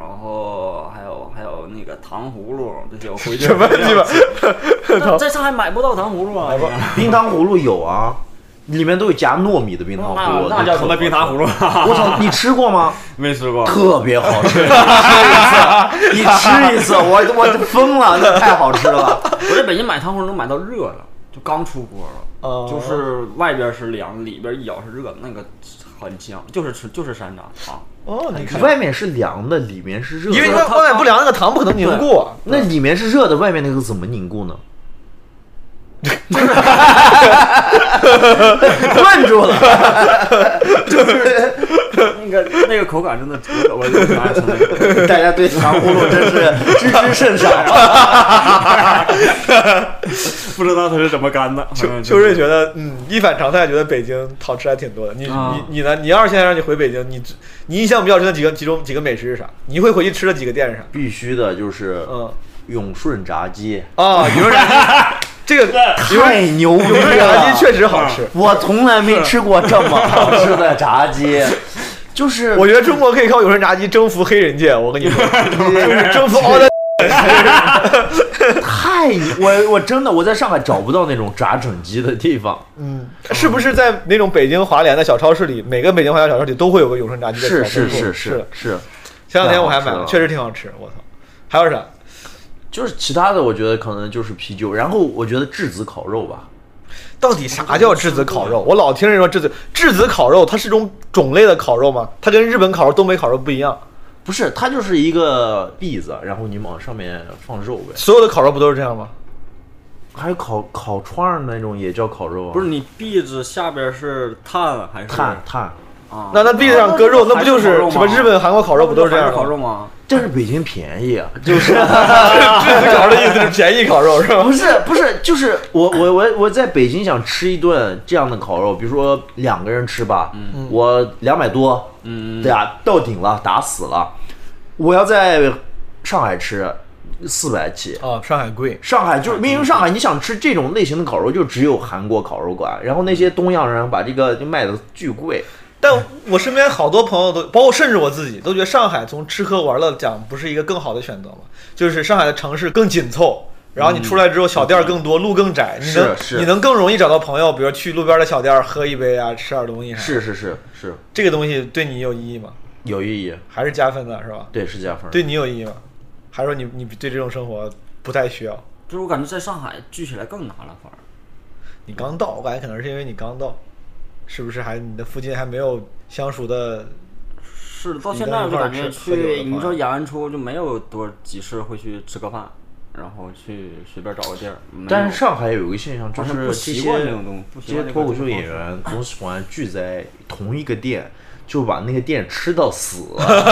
然后还有还有那个糖葫芦这些，我 回去什么鸡巴？在上海买不到糖葫芦啊！冰糖葫芦有啊，里面都有夹糯米的冰糖葫芦，那那叫什么冰糖葫芦？我操，你吃过吗？没吃过。特别好吃，你吃一次，你吃一次，我我就疯了，那太好吃了。我在北京买糖葫芦能买到热的，就刚出锅了，哦就是外边是凉，里边一咬是热的，那个很香，就是吃就是山楂糖。哦，你看，外面是凉的，里面是热的。因为它外面不凉，那个糖不可能凝固啊。那里面是热的，外面那个怎么凝固呢？问住了，那个那个口感真的值得，我就拿吃那个。大家对糖葫芦真是知之甚少。不知道它是怎么干的。秋秋瑞觉得，嗯，一反常态，觉得北京好吃还挺多的。你啊你你呢？你要是现在让你回北京，你你印象比较深的几个几种几个美食是啥？你会回去吃的几个店是啥？必须的就是嗯，永顺炸鸡，啊，永顺炸鸡，这个太牛逼永顺炸！鸡确实好吃。我从来没吃过这么 好吃的炸鸡，就是我觉得中国可以靠永顺炸鸡征服黑人界，我跟你说，就是征服奥的。太我我真的我在上海找不到那种炸整鸡的地方，嗯，是不是在那种北京华联的小超市里，每个北京华联小超市里都会有个永顺炸鸡的是是是是是。前两天我还买了确实挺好吃。我操，还有啥？就是其他的我觉得可能就是啤酒，然后我觉得质子烤肉吧，到底啥叫质子烤肉？我老听人说质子质子烤肉，它是种种类的烤肉吗？它跟日本烤肉、东北烤肉不一样。不是它就是一个篦子，然后你往上面放肉呗，所有的烤肉不都是这样吗？还有烤烤串儿那种也叫烤肉啊，不是你篦子下边是炭还是炭炭，啊？那那篦子上割肉，那不就是什么日本、韩国烤肉不都是这样还烤吗？肉吗？但是北京便宜啊，就是。质子烤肉的意思是便宜烤肉是吧不？是不是，就是我我我我在北京想吃一顿这样的烤肉，比如说两个人吃吧，嗯我两百多，嗯，对啊，到顶了，打死了。我要在上海吃，四百起。啊，上海贵。上海就是明明上海，你想吃这种类型的烤肉，就只有韩国烤肉馆，然后那些东洋人把这个就卖的巨贵。但我身边好多朋友都，包括甚至我自己，都觉得上海从吃喝玩乐讲不是一个更好的选择吗？就是上海的城市更紧凑，然后你出来之后小店儿更多，路更窄，你能是是你能更容易找到朋友，比如去路边的小店儿喝一杯啊，吃点东西啥的。是是是是，这个东西对你有意义吗？有意义，还是加分的是吧？对是加分。对你有意义吗？还是说你你对这种生活不太需要？就是我感觉在上海聚起来更难了，反而。你刚到，我感觉可能是因为你刚到，是不是还你的附近还没有相熟的？是到现在我感觉去，你话说演完出就没有多几次会去吃个饭，然后去随便找个地儿。但是上海有一个现象，就是这不习惯些这种东西不习这些惯脱口秀演员总喜欢聚在同一个店，就把那个店吃到死，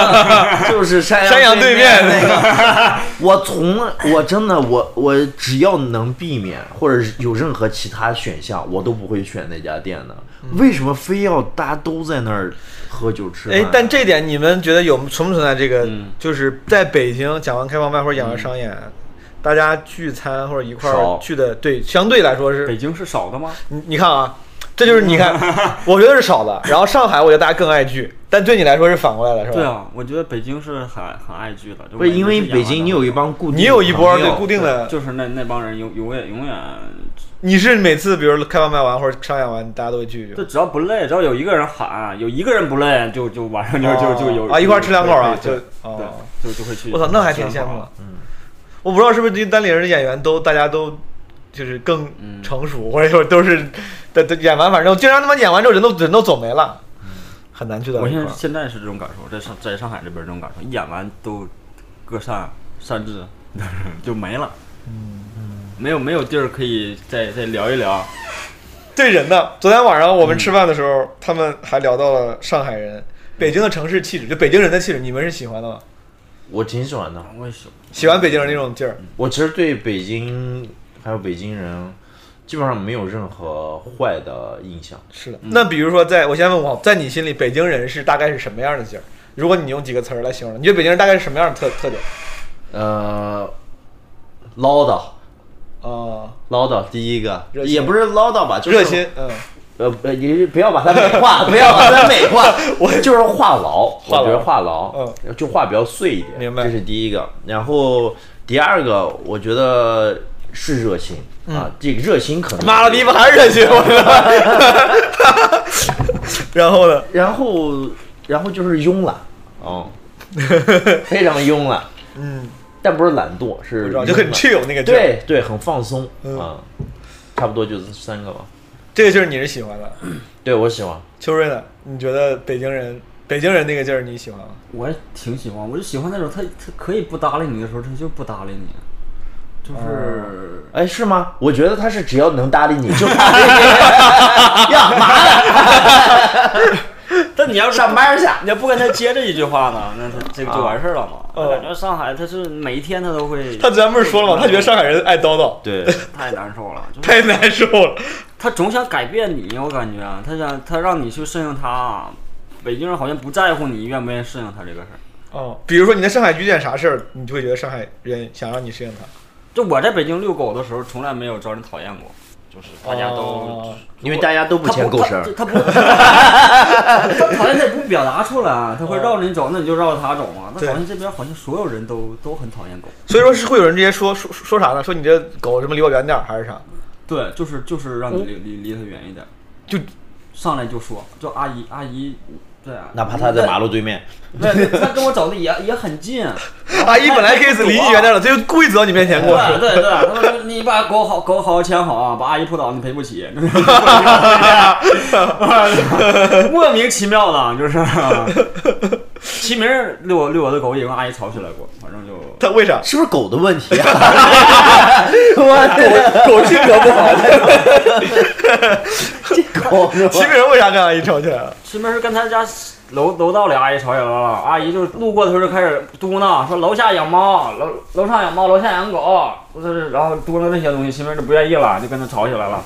就是山山羊对面那个。我从我真的我我只要能避免或者是有任何其他选项，我都不会选那家店的。为什么非要大家都在那儿喝酒吃饭？哎，但这点你们觉得有存不存在这个？嗯就是在北京讲完开放麦或者讲完商演，大家聚餐或者一块儿少聚的，对，相对来说是北京是少的吗？你你看啊，这就是你看，我觉得是少的。然后上海，我觉得大家更爱聚，但对你来说是反过来的，是吧？对，啊，我觉得北京是很很爱聚的，就不是因为北京你有一帮固定，你有一波对固定，的，就是那那帮人永永远永远，你是每次比如开放麦完或者商演完，大家都会聚一聚就。只要不累，只要有一个人喊，有一个人不累，就就晚上就就就有啊，一块吃两口啊，就对就就会去。我操，那还挺羡慕的。嗯，我不知道是不是对单立人的演员都大家都就是更嗯成熟，或者说都是的的演完，反正经常他妈演完之后人都人都走没了，很难去到我。现在现在是这种感受，在上在上海这边这种感受，一演完都各散散至，就没了。嗯没有没有地儿可以再再聊一聊。对人的，昨天晚上我们吃饭的时候，他们还聊到了上海人、北京的城市气质，就北京人的气质，你们是喜欢的吗？我挺喜欢的。我也喜欢。喜欢北京人那种劲儿，我其实对北京还有北京人，基本上没有任何坏的印象。是的。那比如说在，我先问我，在你心里，北京人是大概是什么样的劲儿？如果你用几个词儿来形容，你觉得北京人大概是什么样的特特点？呃，唠叨，啊、唠叨，第一个也不是唠叨吧，就是热心，嗯，呃呃，你不要把它美化，不要把它美化，我就是话痨，话痨我觉得话痨，嗯，就话比较碎一点，明白这是第一个。然后第二个，我觉得是热心啊，这个热心可能嗯妈了逼吧，还是热心，我操！然后呢？然后然后就是慵懒，哦，非常慵懒，嗯，但不是懒惰，是就很 chill 那个劲儿。，对对，很放松嗯啊，差不多就是三个吧。这个劲儿你是喜欢的。对我喜欢，秋瑞呢？你觉得北京人，北京人那个劲儿你喜欢吗？我也挺喜欢，我就喜欢那种他他可以不搭理你的时候，他就不搭理你，就是、哎，是吗？我觉得他是只要能搭理你就搭理你，呀妈的！但你要上班去你要不跟他接这一句话呢，那他这个就完事儿了嘛。哦我感觉上海他是每一天他都会，他咱不是说了吗？他觉得上海人爱叨叨，对，太难受了，就是太难受了。他总想改变你，我感觉啊他想他让你去适应他。北京人好像不在乎你愿不愿意适应他这个事儿，哦，比如说你在上海遇见啥事儿，你就会觉得上海人想让你适应它。就我在北京遛狗的时候，从来没有招人讨厌过，就是大家都哦，因为大家都不牵狗绳儿。他不，他讨厌他也不表达出来，啊他会绕着你走，那你就绕着他走嘛。那对好像这边好像所有人都都很讨厌狗。所以说是会有人直接说说说啥呢？说你这狗什么离我远点儿还是啥？对，就是就是让你离离离他远一点，就上来就说，就阿姨阿姨，对啊，哪怕他在马路对面，对，他跟我走的也也很近。阿姨本来可以离你远点儿的，他就故意走到你面前跟我说。对对对，他说你把狗好狗好好牵好啊，把阿姨扑倒你赔不起，莫名其妙的，就是。齐明遛我遛我的狗也跟阿姨吵起来过，反正就他为啥？是不是狗的问题啊？狗性格不好。这 狗是吧齐明人为啥跟阿姨吵起来了？齐明是跟他家楼楼道里阿姨吵起来了，阿姨就路过的时候就开始嘟囔说楼下养猫，楼楼上养猫，楼下养狗，就是然后嘟囔那些东西，齐明就不愿意了，就跟他吵起来了。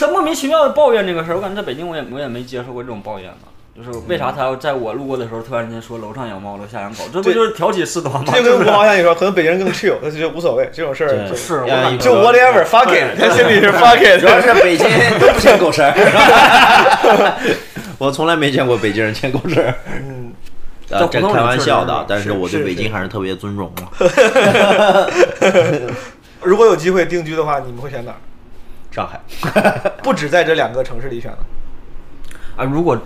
他莫名其妙的抱怨这个事儿，我感觉在北京我也我也没接受过这种抱怨吧。就是为啥他要在我路过的时候突然间说楼上养猫，楼下养狗，这不就是挑起事端吗？这就跟五毛像你说，可能北京人更 chill，他就觉得无所谓这种事儿就，是就 whatever fuck it，他心里是 fuck it，主要是北京都不牵狗绳儿。我从来没见过北京人牵狗绳儿。嗯，啊，这开玩笑的，但是是我对北京还是特别尊重嘛。如果有机会定居的话，你们会选哪儿？上海，不止在这两个城市里选了。啊，如果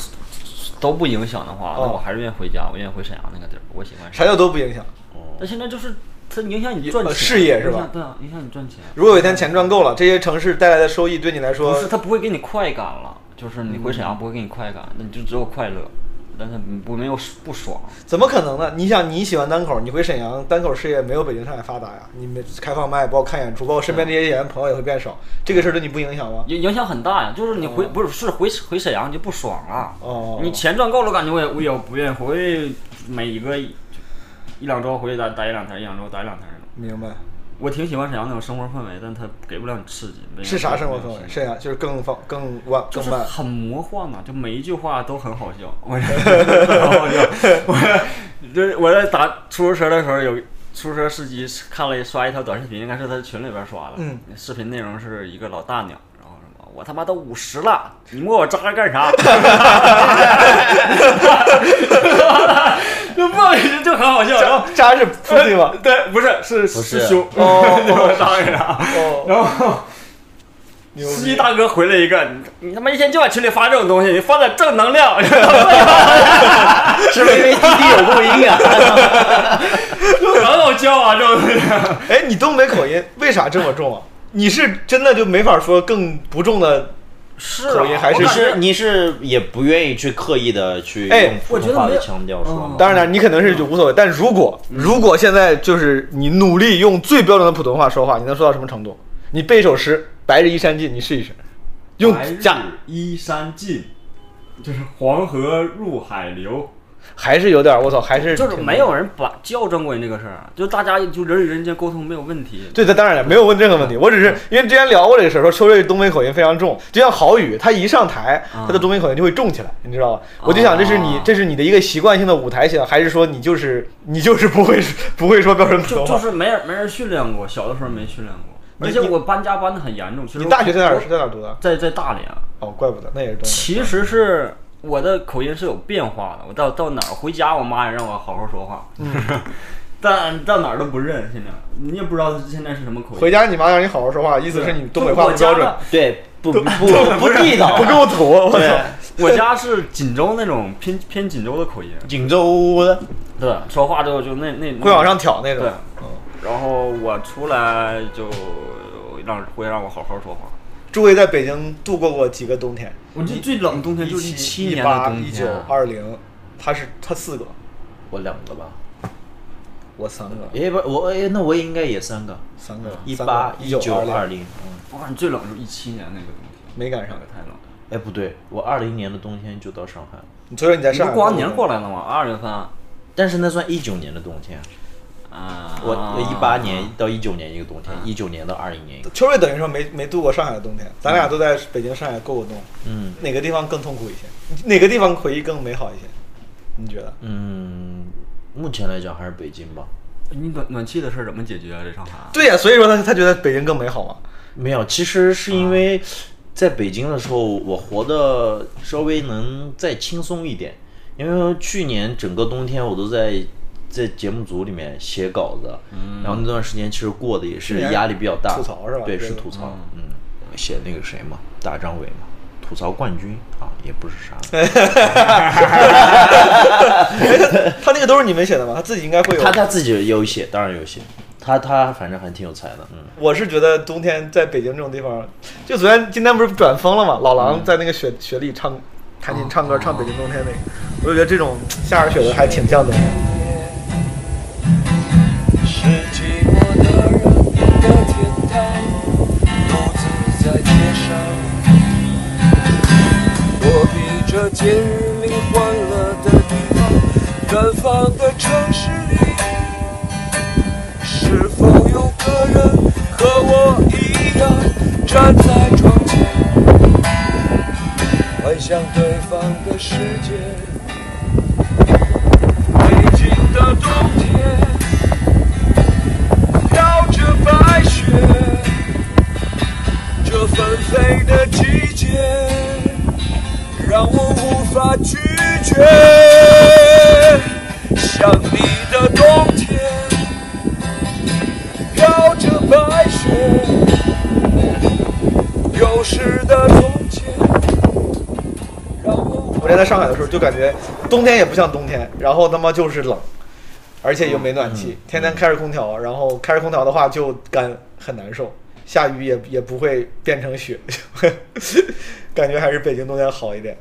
都不影响的话，那哦我还是愿意回家，我愿意回沈阳那个地儿，我喜欢啥。叫都不影响？那现在就是它影响你赚呃钱，事业是吧对啊，影响你赚钱。如果有一天钱赚够了，这些城市带来的收益对你来说不是，它不会给你快感了，就是你回沈阳不会给你快感，那你就只有快乐，但是不没有不爽。怎么可能呢？你想你喜欢单口，你回沈阳，单口事业没有北京、上海发达呀。你们开放麦，包括看演出，包括身边这些演员朋友也会变少，这个事儿对你不影响吗？影影响很大呀，就是你回、不是是回回沈阳就不爽了。哦，你钱赚够了，感觉我也我也不愿意回，每一个一一两周回去待待一两天，一两周待两天。明白我挺喜欢沈阳那种生活氛围，但它给不了你刺激。是啥生活氛围？沈阳就是更放、更晚、就是更慢。很魔幻嘛、就每一句话都很好笑。我很好笑，我就是 我在打出租车的时候，有出租车司机看了刷一条短视频，应该是他在群里边刷的。嗯，视频内容是一个老大娘，然后什么我他妈都五十了，你摸我渣干啥？就不好意思，就很好笑。然后渣是夫妻吗？对，不是是是师兄，哦就我渣干啥？哦，然后。司机大哥回了一个：“你你他妈一天就往群里发这种东西，你发点正能量。”是不是因为滴滴有录音啊？就很好笑啊，这种东西。哎，你东北口音为啥这么重啊？你是真的就没法说更不重的是口音还是是你是也不愿意去刻意的去哎用普通话我觉得没有的腔调说吗？当然了，你可能是就无所谓，但如果如果现在就是你努力用最标准的普通话说话，你能说到什么程度？你背一首诗《白日依山尽》，你试一试，用加依山尽，就是黄河入海流，还是有点儿我操，还是就是没有人把校正过你这个事儿，就大家就人与人之间沟通没有问题。对他，当然了，没有问任何问题。我只是因为之前聊过这个事儿，说秋瑞东北口音非常重，就像郝宇，他一上台，他的东北口音就会重起来，你知道吧？我就想，这是你啊这是你的一个习惯性的舞台型，还是说你就是你就是不会 不会说标准普就就通话？是没人没人训练过，小的时候没训练过，而且我搬家搬的很严重。其实你大学在哪儿是在哪儿读的？在在大连。哦，怪不得，那也是东北。其实是我的口音是有变化的，我到到哪儿回家，我妈也让我好好说话，嗯 但到哪儿都不认。现在你也不知道现在是什么口音。回家你妈让你好好说话，意思是你东北话不标准，对，不不不不地道，不够土。我对操！，我家是锦州那种偏偏锦州的口音，锦州的对，说话之后就那那会往上挑那种对。然后我出来就让会让我好好说话。诸位在北京度过过几个冬天？我这最冷的冬天就是一七一年的冬八一九天，二零，他是他四个，我两个吧，我三个，哎不我哎那我也应该也三个，三个，一八一九，二零，嗯，我感觉最冷就是一七年那个冬天，没赶上。那。个太冷。哎不对，我二零年的冬天就到上海了，所以说你在你上海不过完年过来，来了吗？二月份但是那算一九年的冬天，啊，我一八年到一九年一个冬天，一九年到二零年一个，秋瑞等于说没没度过上海的冬天，咱俩都在北京、上海过过冬，嗯，哪个地方更痛苦一些？哪个地方回忆更美好一些？你觉得？嗯，目前来讲还是北京吧。你暖暖气的事儿怎么解决啊？这上海？对呀、所以说他他觉得北京更美好嘛。没有，其实是因为在北京的时候，我活得稍微能再轻松一点，因为去年整个冬天我都在在节目组里面写稿子，然后那段时间其实过得也是压力比较大，吐槽是吧？对，是吐槽，嗯，写那个谁嘛，大张伟嘛，吐槽冠军。啊，也不是啥，他那个都是你们写的吗？他自己应该会有。他他自己也有写，当然有写，他他反正还挺有才的，嗯。我是觉得冬天在北京这种地方，就昨天今天不是转风了嘛？老狼在那个雪雪里唱，弹琴唱歌唱《北京冬天》那个，我就觉得这种下着雪的还挺像冬天。节日里欢乐的地方，远方的城市里，是否有个人和我一样站在窗前，幻想对方的世界？北京的冬天。飘着白雪，这纷飞的季节让我无法拒绝。想你的冬天，飘着白雪，丢失的从前，让我无我之前在上海的时候就感觉冬天也不像冬天，然后他妈就是冷，而且又没暖气，天天开着空调，然后开着空调的话就干很难受，下雨也也不会变成雪，感觉还是北京冬天好一点。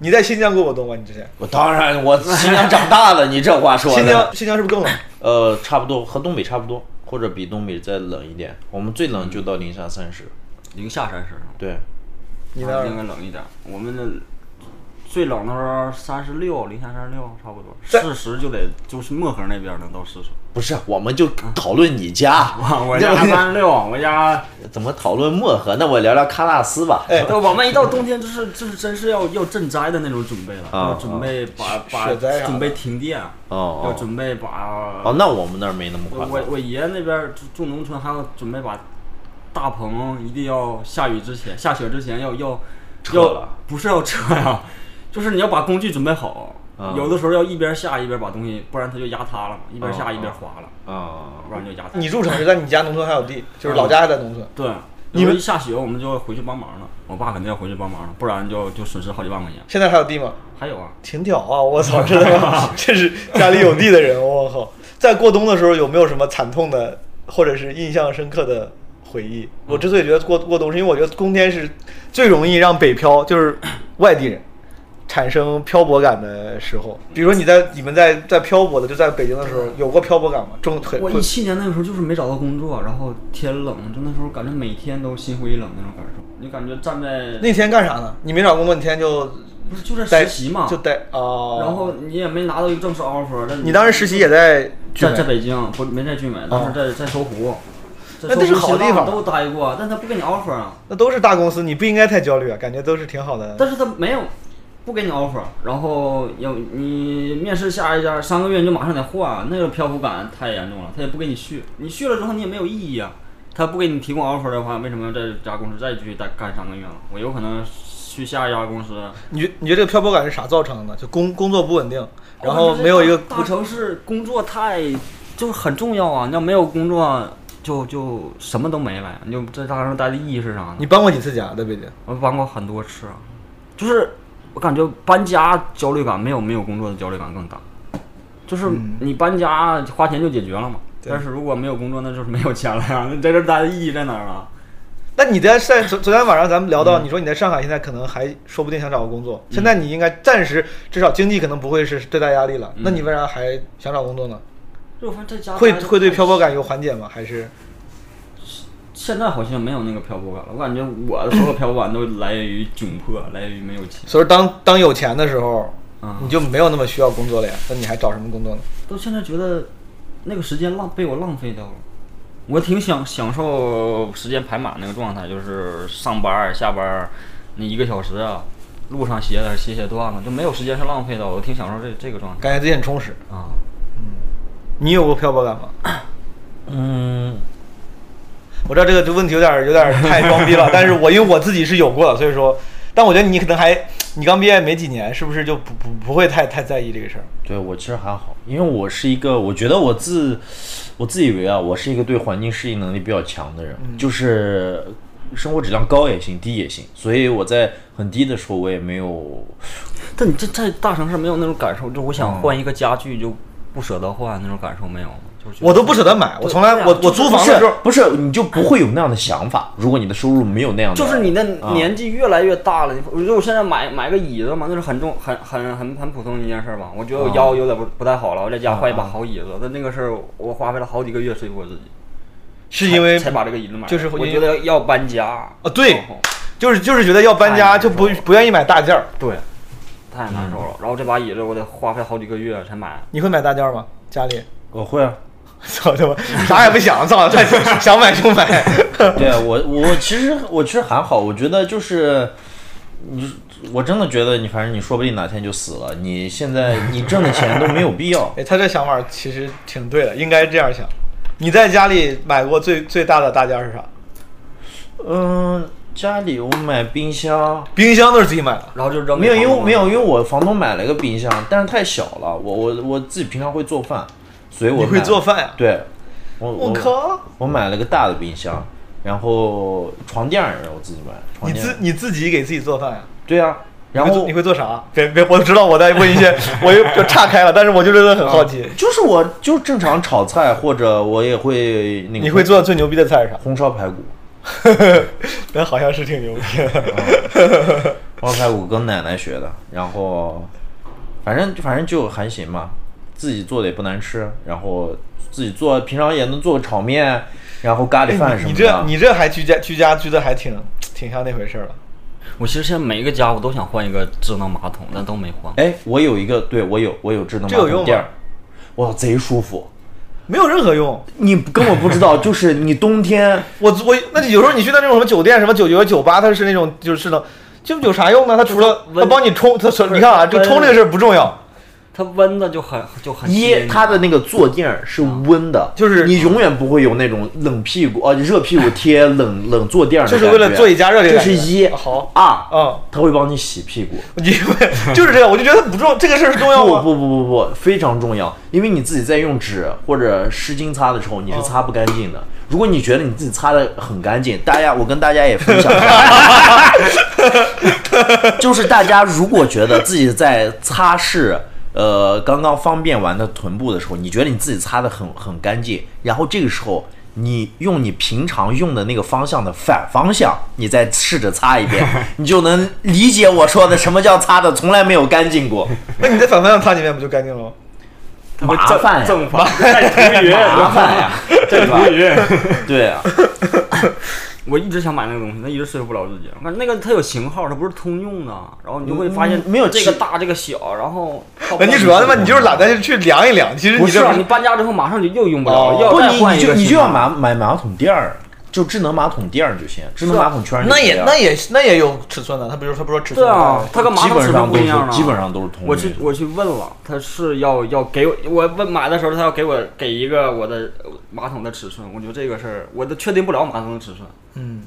你在新疆过过冬吗？你之前？我当然，我新疆长大的，你这话说的。新疆新疆是不是更冷？呃，差不多和东北差不多，或者比东北再冷一点。我们最冷就到零下三十。零下三十，对，你那儿应该冷一点。我们的最冷的时候三十六，零下三十六，差不多。四十就得就是漠河那边能到四十。不是，我们就讨论你家，我家三十六，我家怎么讨论漠河？那我聊聊喀纳斯吧。哎对，我们一到冬天就是就是真是要要赈灾的那种准备了，啊要准备把把准备停电，要准备把哦，那我们那儿没那么快。我我爷那边住住农村，还要准备把大棚一定要下雨之前、下雪之前要要要了不是要撤呀，就是你要把工具准备好。啊有的时候要一边下一边把东西，不然它就压塌了嘛，一边下啊一边滑了，啊，不然就压塌。你住城市，但你家农村还有地，就是老家还在农村。对，你们一下雪我们就回去帮忙了，我爸肯定要回去帮忙了，不然就就损失好几万块钱。现在还有地吗？还有啊，挺屌啊！我操，真的吗？这是家里有地的人，我靠！在过冬的时候有没有什么惨痛的，或者是印象深刻的回忆？我之所以觉得过过冬，是因为我觉得冬天是最容易让北漂，就是外地人产生漂泊感的时候。比如说你在你们在在漂泊的，就在北京的时候，有过漂泊感吗？中很会我一七年那个时候就是没找到工作，然后天冷，就那时候感觉每天都心灰意冷那种感受。你感觉站在那天干啥呢？你没找工作，你天天就不是就在实习嘛，就待啊。然后你也没拿到一个正式 offer，但你当时实习也在在在北京，不没在聚美，当时在在搜狐，在那这是好地方都待过，但他不给你 offer 啊，那都是大公司，你不应该太焦虑啊，感觉都是挺好的。但是他没有不给你 offer，然后要你面试下一家三个月你就马上得换，那个漂浮感太严重了，他也不给你续，你续了之后你也没有意义啊，他不给你提供 offer 的话，为什么要在这家公司再继续待干三个月了？我有可能去下一家公司。你觉你觉得这个漂泊感是啥造成的？就工工作不稳定，然哦后没有一个大大城市工作太就是很重要啊！你要没有工作，就就什么都没了。你就在大城市待的意义是啥呢？你搬过几次家在北京？我搬过很多次啊，就是我感觉搬家焦虑感没有没有工作的焦虑感更大。就是嗯你搬家花钱就解决了嘛，对但是如果没有工作，那就是没有钱了呀。那在这儿待的意义在哪儿啊？那你在在昨昨天晚上咱们聊嗯到，你说你在上海现在可能还说不定想找个工作，现在你应该暂时至少经济可能不会是最大压力了，那你为啥还想找工作呢？会会对漂泊感有缓解吗？还是现在好像没有那个漂泊感了。我感觉我的所有漂泊感都来源于窘迫，来源于没有钱。所以当当有钱的时候，啊、你就没有那么需要工作了呀？那你还找什么工作呢？到现在觉得那个时间浪被我浪费掉了。我挺享享受时间排满那个状态，就是上班儿下班儿那一个小时啊，路上写点写写段子，就没有时间是浪费的，我挺享受这这个状态感觉自己很充实。啊。你有过漂泊感吗？嗯，我知道这个这问题有点有点太装逼了，但是我因为我自己是有过的，所以说，但我觉得你可能还你刚毕业没几年，是不是就不不不会太太在意这个事儿？对我其实还好，因为我是一个，我觉得我自我自以为啊，我是一个对环境适应能力比较强的人，就是生活质量高也行，低也行，所以我在很低的时候我也没有，但你这在大城市没有那种感受，就我想换一个家具就不舍得换那种感受没有吗？我都不舍得买，我从来我我租房的时候，不是你就不会有那样的想法，如果你的收入没有那样的，就是你的啊年纪越来越大了，你如果我现在买买个椅子嘛，那是很重很很很很普通的一件事儿吧。我觉得我腰有点不不太好了，我在家换一把好椅子，但那个事儿我花费了好几个月说服我自己，是因为才才把这个椅子买了。就是我觉得要搬家啊对就是就是觉得要搬家就不不愿意买大件儿。对，太难受了。然后这把椅子我得花费好几个月才买。你会买大件儿吗？家里？我会啊，操他妈，啥也不想，操，想买就买。对啊，我我其实我其实还好，我觉得就是你，我真的觉得你，反正你说不定哪天就死了，你现在你挣的钱都没有必要。哎，他这想法其实挺对的，应该这样想。你在家里买过最最大的大件儿是啥？嗯，家里我买冰箱，冰箱都是自己买的。然后就扔没有，因为没有，因为我房东买了一个冰箱，但是太小了，我我我自己平常会做饭，所以我你会做饭呀？对，我我靠！我买了个大的冰箱，然后床垫儿我自己买，床垫你自你自己给自己做饭呀？对呀，然后你会做你会做啥？别别，我知道我在问一些，我又就岔开了，但是我就真的很好奇，就是我就正常炒菜，或者我也会那个你会做最牛逼的菜是啥？红烧排骨，那好像是挺牛逼的。红烧排骨跟奶奶学的，然后反正反正就还行吧，自己做的也不难吃，然后自己做平常也能做个炒面，然后咖喱饭什哎你么的。这你这还居家居家居的还挺挺像那回事儿了。我其实现在每一个家我都想换一个智能马桶，但都没换。哎，我有一个，对我有我有智能马桶垫儿，哇，贼舒服。没有任何用，你根本不知道，就是你冬天 我我那有时候你去那种什么酒店，什么九九九八，它是那种就是能，就有啥用呢？它除了它帮你冲，它说你看啊，这温冲这个事儿不重要，它温的就很就很一它的那个坐垫儿是温的，就是你永远不会有那种冷屁股呃热屁股贴 冷冷坐垫就是为了座椅加热这个这。是一好，二，嗯，它会帮你洗屁股。你就是这样，我就觉得不重，这个事儿是重要吗？不不不不不，非常重要，因为你自己在用纸或者湿巾擦的时候，你是擦不干净的。如果你觉得你自己擦的很干净，大家我跟大家也分享一下，就是大家如果觉得自己在擦拭。呃，刚刚方便完的臀部的时候，你觉得你自己擦的很很干净，然后这个时候你用你平常用的那个方向的反方向，你再试着擦一遍，你就能理解我说的什么叫擦的从来没有干净过。那你在反方向擦几遍不就干净了吗？麻烦呀麻烦呀，在图云。对啊，我一直想买那个东西，那一直说服不了自己。反正那个它有型号，它不是通用的，然后你就会发现嗯没有这个大这个小，然后那你主要他妈你就是懒得去量一量，其实不是啊，你这不你搬家之后马上就又用不了哦了，要不再你你就你换一个新的就要买买马桶垫儿，就智能马桶垫儿就行，智能马桶圈那也那也那也有尺寸的，他比如说他不说尺寸对啊，他跟马基桶尺寸本上都不一样基本上都是通用的。我去我去问了，他是要要给我我问买的时候，他要给我给一个我的呃马桶的尺寸，我觉得这个事儿我都确定不了马桶的尺寸。嗯，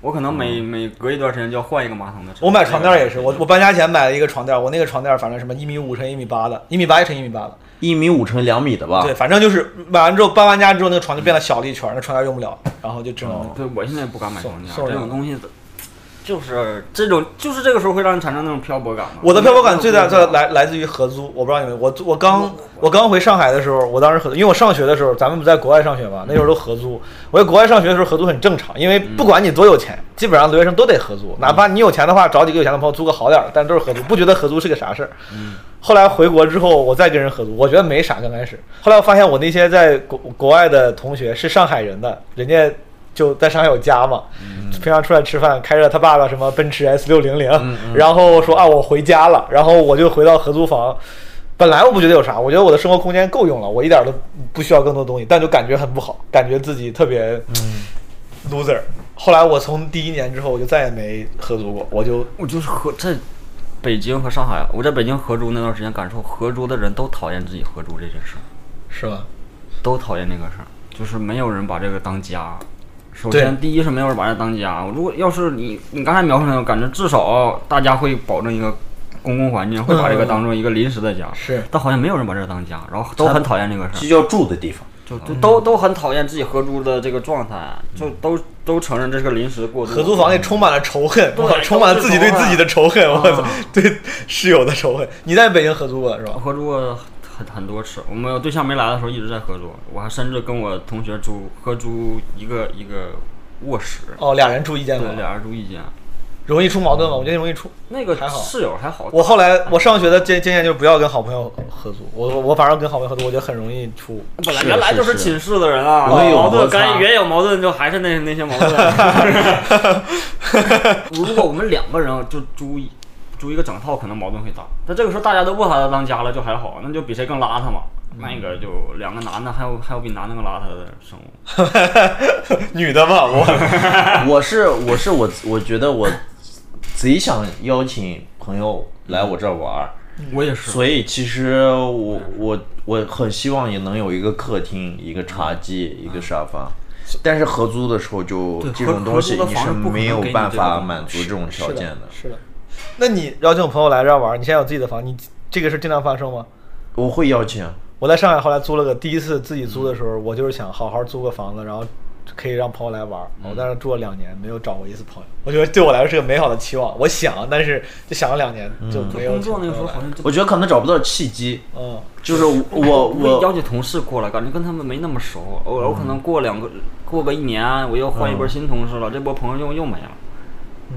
我可能每每隔一段时间就要换一个马桶的。我买床垫也是，我我搬家前买了一个床垫，我那个床垫反正什么一米五乘一米八的，一米八乘一米八的，一米五乘两米的吧。对，，反正就是买完之后搬完家之后，那个床就变得小了一圈，那床垫用不了，然后就只能哦对我现在也不敢买床垫，这种东西的，就是这种就是这个时候会让你产生那种漂泊感嘛。我的漂泊感最大在在来来自于合租，我不知道你们，我我刚我刚回上海的时候，我当时合租，因为我上学的时候，咱们不在国外上学嘛，那时候都合租。我在国外上学的时候合租很正常，因为不管你多有钱，基本上留学生都得合租，哪怕你有钱的话，找几个有钱的朋友租个好点儿的，但都是合租，不觉得合租是个啥事儿。后来回国之后，我再跟人合租，我觉得没啥。刚开始，后来我发现我那些在国国外的同学是上海人的，人家就在上海有家嘛，平常出来吃饭，开着他爸爸什么奔驰 S 六零零，然后说啊我回家了，然后我就回到合租房。本来我不觉得有啥，我觉得我的生活空间够用了，我一点都不需要更多东西，但就感觉很不好，感觉自己特别 loser。后来我从第一年之后，我就再也没合租过，我就我就是合在北京和上海，我在北京合租那段时间，感受合租的人都讨厌自己合租这件事儿，是吧？都讨厌那个事儿，就是没有人把这个当家。首先，第一是没有人把这当家。如果要是你你刚才描述那种感觉，至少大家会保证一个公共环境，会把这个当做一个临时的家。是但好像没有人把这个当家，然后都很讨厌这个事儿。这叫住的地方。就就都都很讨厌自己合租的这个状态，就都都承认这是个临时过渡。合租房里充满了仇恨，对充满了自己对自己的仇恨，我操啊，对室友的仇恨。你在北京合租过是吧？合租过很很多次，我们对象没来的时候一直在合租，我还甚至跟我同学租合租一个一个卧室，哦，俩人住一间对，俩人住一间。容易出矛盾吗？我觉得容易出。那个还好室友还好，我后来我上学的经经验就是不要跟好朋友合租，我我我反正跟好朋友合租，我觉得很容易出。本来原来就是是寝室的人啊，有矛盾，原有矛盾就还是那那些矛盾。如果我们两个人就租一租一个整套，可能矛盾会大。但这个时候大家都不把他当家了，就还好，那就比谁更邋遢嘛。那个就两个男的，还有还有比男的更邋遢的生物。女的吧，我 我是我是我，我觉得我贼想邀请朋友来我这儿玩儿，我也是，所以其实我我我很希望也能有一个客厅、一个茶几、一个沙发。但是合租的时候就这种东西你是没有办法满足这种条件的。，是的。那你邀请朋友来这儿玩，你现在有自己的房，你这个事经常发生吗？我会邀请，我在上海后来租了个，第一次自己租的时候，我就是想好好租个房子，然后可以让朋友来玩。我在那儿住了两年，没有找过一次朋友。我觉得对我来说是个美好的期望。我想，但是就想了两年，就没有工作那个时候好像我觉得可能找不到契机，嗯，就是我我我邀请同事过来，感觉跟他们没那么熟。我我可能过两个过个一年，我又换一波新同事了，这波朋友又又没了。嗯，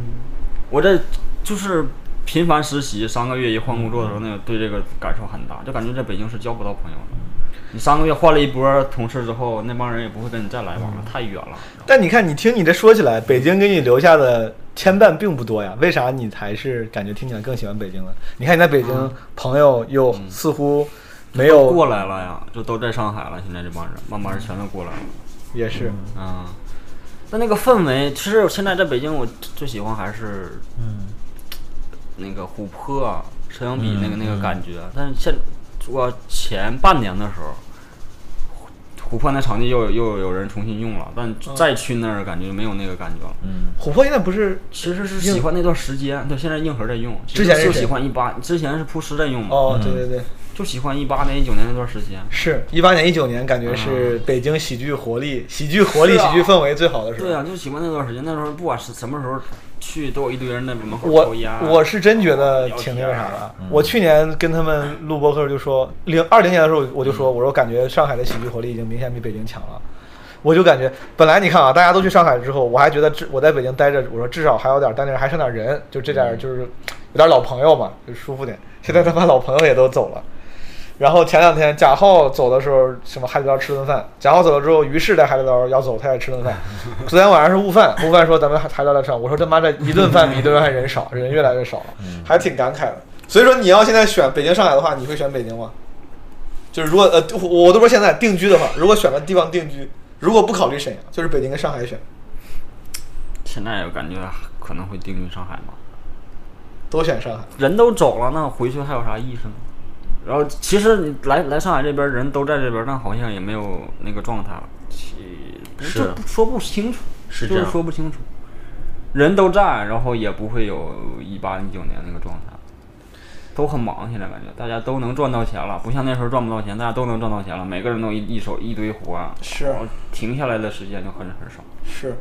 我这就是频繁实习，三个月一换工作的时候，那个对这个感受很大，就感觉在北京是交不到朋友的。你三个月换了一波同事之后，那帮人也不会跟你再来往了，太远了。但你看，你听你这说起来，北京给你留下的牵绊并不多呀，为啥你还是感觉听起来更喜欢北京了？你看你在北京，朋友又似乎没有，过来了呀，就都在上海了。现在这帮人慢慢全都过来了。也是，嗯，但那个氛围，其实现在在北京，我最喜欢还是嗯，那个琥珀啊、摄影笔那个、那个感觉。但是现我前半年的时候，琥琥珀那场地又又有人重新用了，但再去那儿感觉没有那个感觉了。嗯，琥珀现在不是其实是喜欢那段时间，对，现在硬核在用。之前就喜欢一八，之前是扑师在用嘛，哦，对对对，就喜欢一八年、一九年那段时间。是一八年、一九年，感觉是北京喜剧活力、喜剧活力、啊喜剧氛围最好的时候。对啊，就喜欢那段时间。那时候不管是什么时候去，都有一堆人在门口我抽烟。啊我是真觉得挺那个啥的。我去年跟他们录播客就说，零二零年的时候我就说，我说感觉上海的喜剧活力已经明显比北京强了。我就感觉，本来你看啊，大家都去上海之后，我还觉得至我在北京待着，我说至少还有点，但是还剩点人，就这点就是有点老朋友嘛，就舒服点。现在他妈老朋友也都走了。然后前两天贾浩走的时候，什么海底捞吃顿饭。贾浩走了之后，于是在海底捞要走，他也吃顿饭。昨天晚上是悟饭，悟饭说咱们海海底捞来上，我说他妈这一顿饭比一顿饭人少，人越来越少了，还挺感慨的。所以说你要现在选北京、上海的话，你会选北京吗？就是如果呃，我我都说现在定居的话，如果选个地方定居，如果不考虑沈阳，就是北京跟上海选，现在我感觉可能会定居上海吗。都选上海。人都走了，那回去还有啥意思呢？然后其实你来来上海这边，人都在这边，但好像也没有那个状态了，其不是就说不清楚，就是说不清楚。人都在，然后也不会有一八一九年那个状态，都很忙。现在感觉大家都能赚到钱了，不像那时候赚不到钱，大家都能赚到钱了，每个人都一一手一堆活儿，是停下来的时间就很很少。是。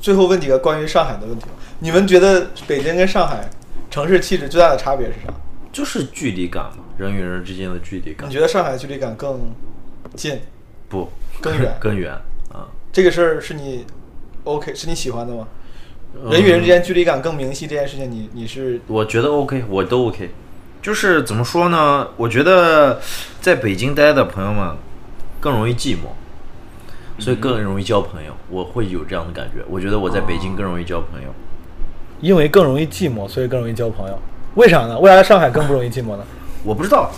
最后问几个关于上海的问题，你们觉得北京跟上海城市气质最大的差别是啥？就是距离感嘛，人与人之间的距离感你。觉得上海距离感更近、不更远？更远啊，这个事儿是你 OK，是你喜欢的吗？嗯人与人之间距离感更明晰这件事情你，你是我觉得 OK，我都 OK。就是怎么说呢？我觉得在北京待的朋友们更容易寂寞，所以更容易交朋友。我会有这样的感觉。我觉得我在北京更容易交朋友。因为更容易寂寞，所以更容易交朋友。为啥呢？为啥在上海更不容易寂寞呢？我不知道，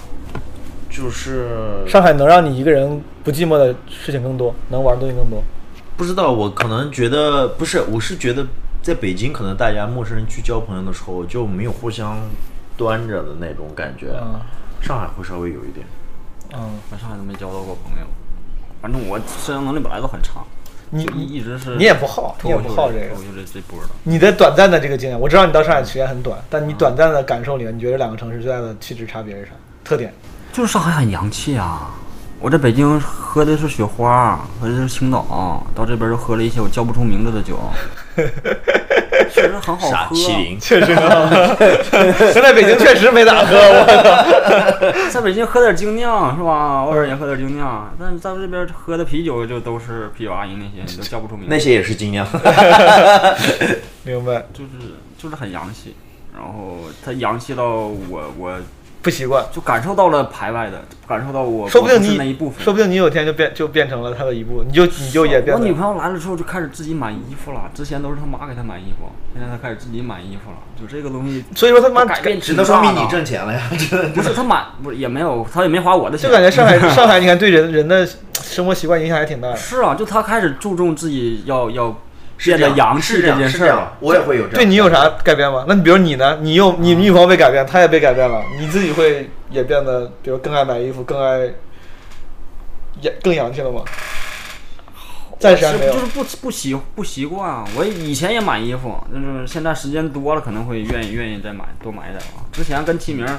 就是上海能让你一个人不寂寞的事情更多，能玩的东西更多。不知道。我可能觉得不是，我是觉得在北京，可能大家陌生人去交朋友的时候就没有互相端着的那种感觉。嗯上海会稍微有一点。嗯，在上海都没交到过朋友。反正我社交能力本来就很差，你你一一直是你也不好，你也不好这个这这波的。你的短暂的这个经验，我知道你到上海时间很短，但你短暂的感受里面，你觉得两个城市最大的气质差别是啥？特点？就是上海很洋气啊！我在北京喝的是雪花，喝的是青岛，到这边就喝了一些我叫不出名字的酒，确实很好傻喝。麒麟，确实很好喝。现在北京确实没咋喝，我 在北京喝点精酿是吧？偶尔也喝点精酿，但是在这边喝的啤酒就都是啤酒阿姨那些，你都叫不出名字。那些也是精酿。明白，就是就是很洋气，然后它洋气到我我不习惯。就感受到了排外的，感受到我说不定你那一部分。说不定你有天就变就变成了他的一部分，你就你就也变我女朋友来了之后就开始自己买衣服了，之前都是他妈给她买衣服，现在她开始自己买衣服了。就这个东西，所以说他妈改变只能说明你挣钱了呀！不是她买，不是也没有，她也没花我的钱。就感觉上海 上海，你看对人人的生活习惯影响还挺大的。是啊，就她开始注重自己要要变得洋气这件事儿了。我也会有这样。对你有啥改变吗？那你比如你呢？你又你女朋友被改变，她也被改变了，你自己会也变得，比如更爱买衣服，更爱也更洋气了吗？暂时没有就。是不不习不习惯啊。我以前也买衣服，就是现在时间多了，可能会愿意愿意再买多买一点啊。之前跟齐明儿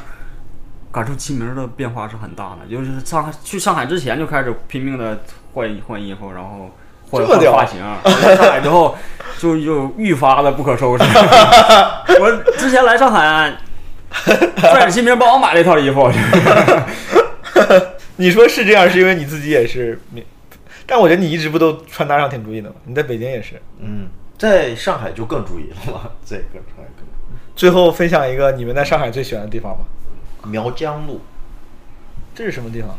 感受齐明儿的变化是很大的，就是上海去上海之前就开始拼命的换换衣服，然后换这么屌换发型。来上海之后就就愈发的不可收拾。我之前来上海，拽着齐明儿帮我买了一套衣服。你说是这样，是因为你自己也是明，但我觉得你一直不都穿搭上挺注意的吗？你在北京也是。嗯，在上海就更注意了，在更上海更。最后分享一个你们在上海最喜欢的地方吧。苗江路，这是什么地方？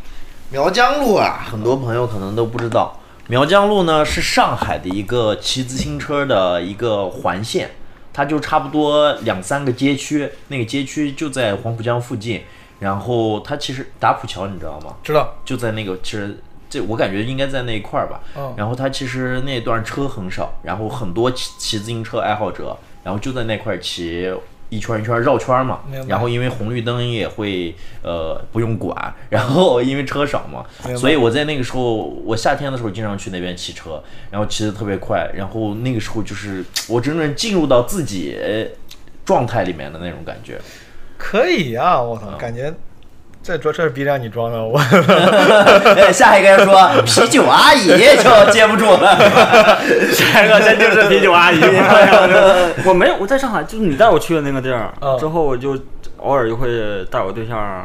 苗江路啊，很多朋友可能都不知道。苗江路呢是上海的一个骑自行车的一个环线，它就差不多两三个街区，那个街区就在黄浦江附近。然后它其实打浦桥你知道吗？知道。就在那个，其实这我感觉应该在那一块儿吧。嗯然后它其实那段车很少，然后很多骑骑自行车爱好者，然后就在那块儿骑一圈一圈绕圈嘛。然后因为红绿灯也会呃不用管，然后 因为车少嘛，所以我在那个时候，我夏天的时候经常去那边骑车，然后骑得特别快，然后那个时候就是 我真正进入到自己呃状态里面的那种感觉。可以啊，我操，感觉这这这是 B 站你装的，我 下一个人说啤酒阿姨就接不住了。下一个真就是啤酒阿姨。我没有，我在上海，就是你带我去的那个地儿，嗯之后我就偶尔就会带我对象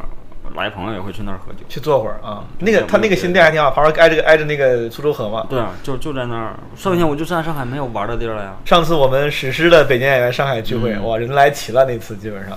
来朋友也会去那儿喝酒。去坐会儿啊。那个他那个新店还挺好，旁边挨着挨着那个苏州河嘛。对啊，就就在那儿。剩下我就在上海没有玩的地儿了呀。上次我们史诗的北京演员上海聚会，哇，人来齐了那次基本上。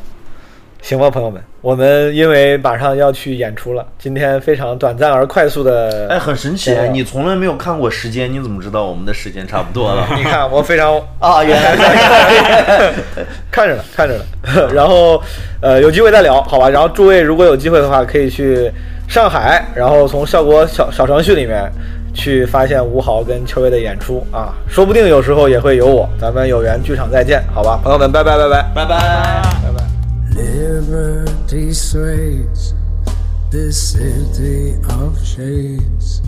行吧，朋友们，我们因为马上要去演出了，今天非常短暂而快速的，哎，很神奇对，你从来没有看过时间，你怎么知道我们的时间差不多了？你看我非常 啊，原来在 看着呢，看着呢。然后，呃，有机会再聊，好吧？然后诸位如果有机会的话，可以去上海，然后从效果小小程序里面去发现吴豪跟秋月的演出啊，说不定有时候也会有我。咱们有缘剧场再见，好吧？朋友们，拜拜拜拜拜拜。拜拜。Liberty sways this city of shades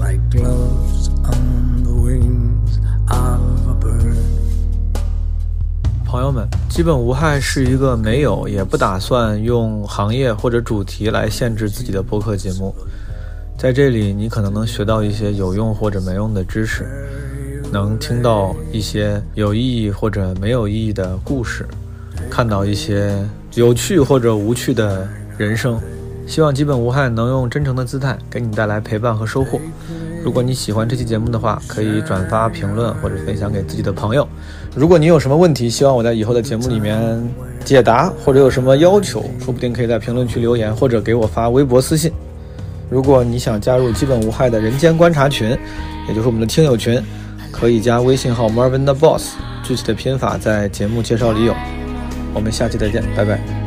like gloves on the wings of a bird. 朋友们，基本无害是一个没有也不打算用行业或者主题来限制自己的播客节目。在这里，你可能能学到一些有用或者没用的知识，能听到一些有意义或者没有意义的故事，看到一些有趣或者无趣的人生。希望基本无害能用真诚的姿态给你带来陪伴和收获。如果你喜欢这期节目的话，可以转发、评论或者分享给自己的朋友。如果你有什么问题，希望我在以后的节目里面解答，或者有什么要求，说不定可以在评论区留言，或者给我发微博私信。如果你想加入基本无害的人间观察群，也就是我们的听友群，可以加微信号 Marvin the Boss，具体的拼法在节目介绍里有。我们下期再见，拜拜。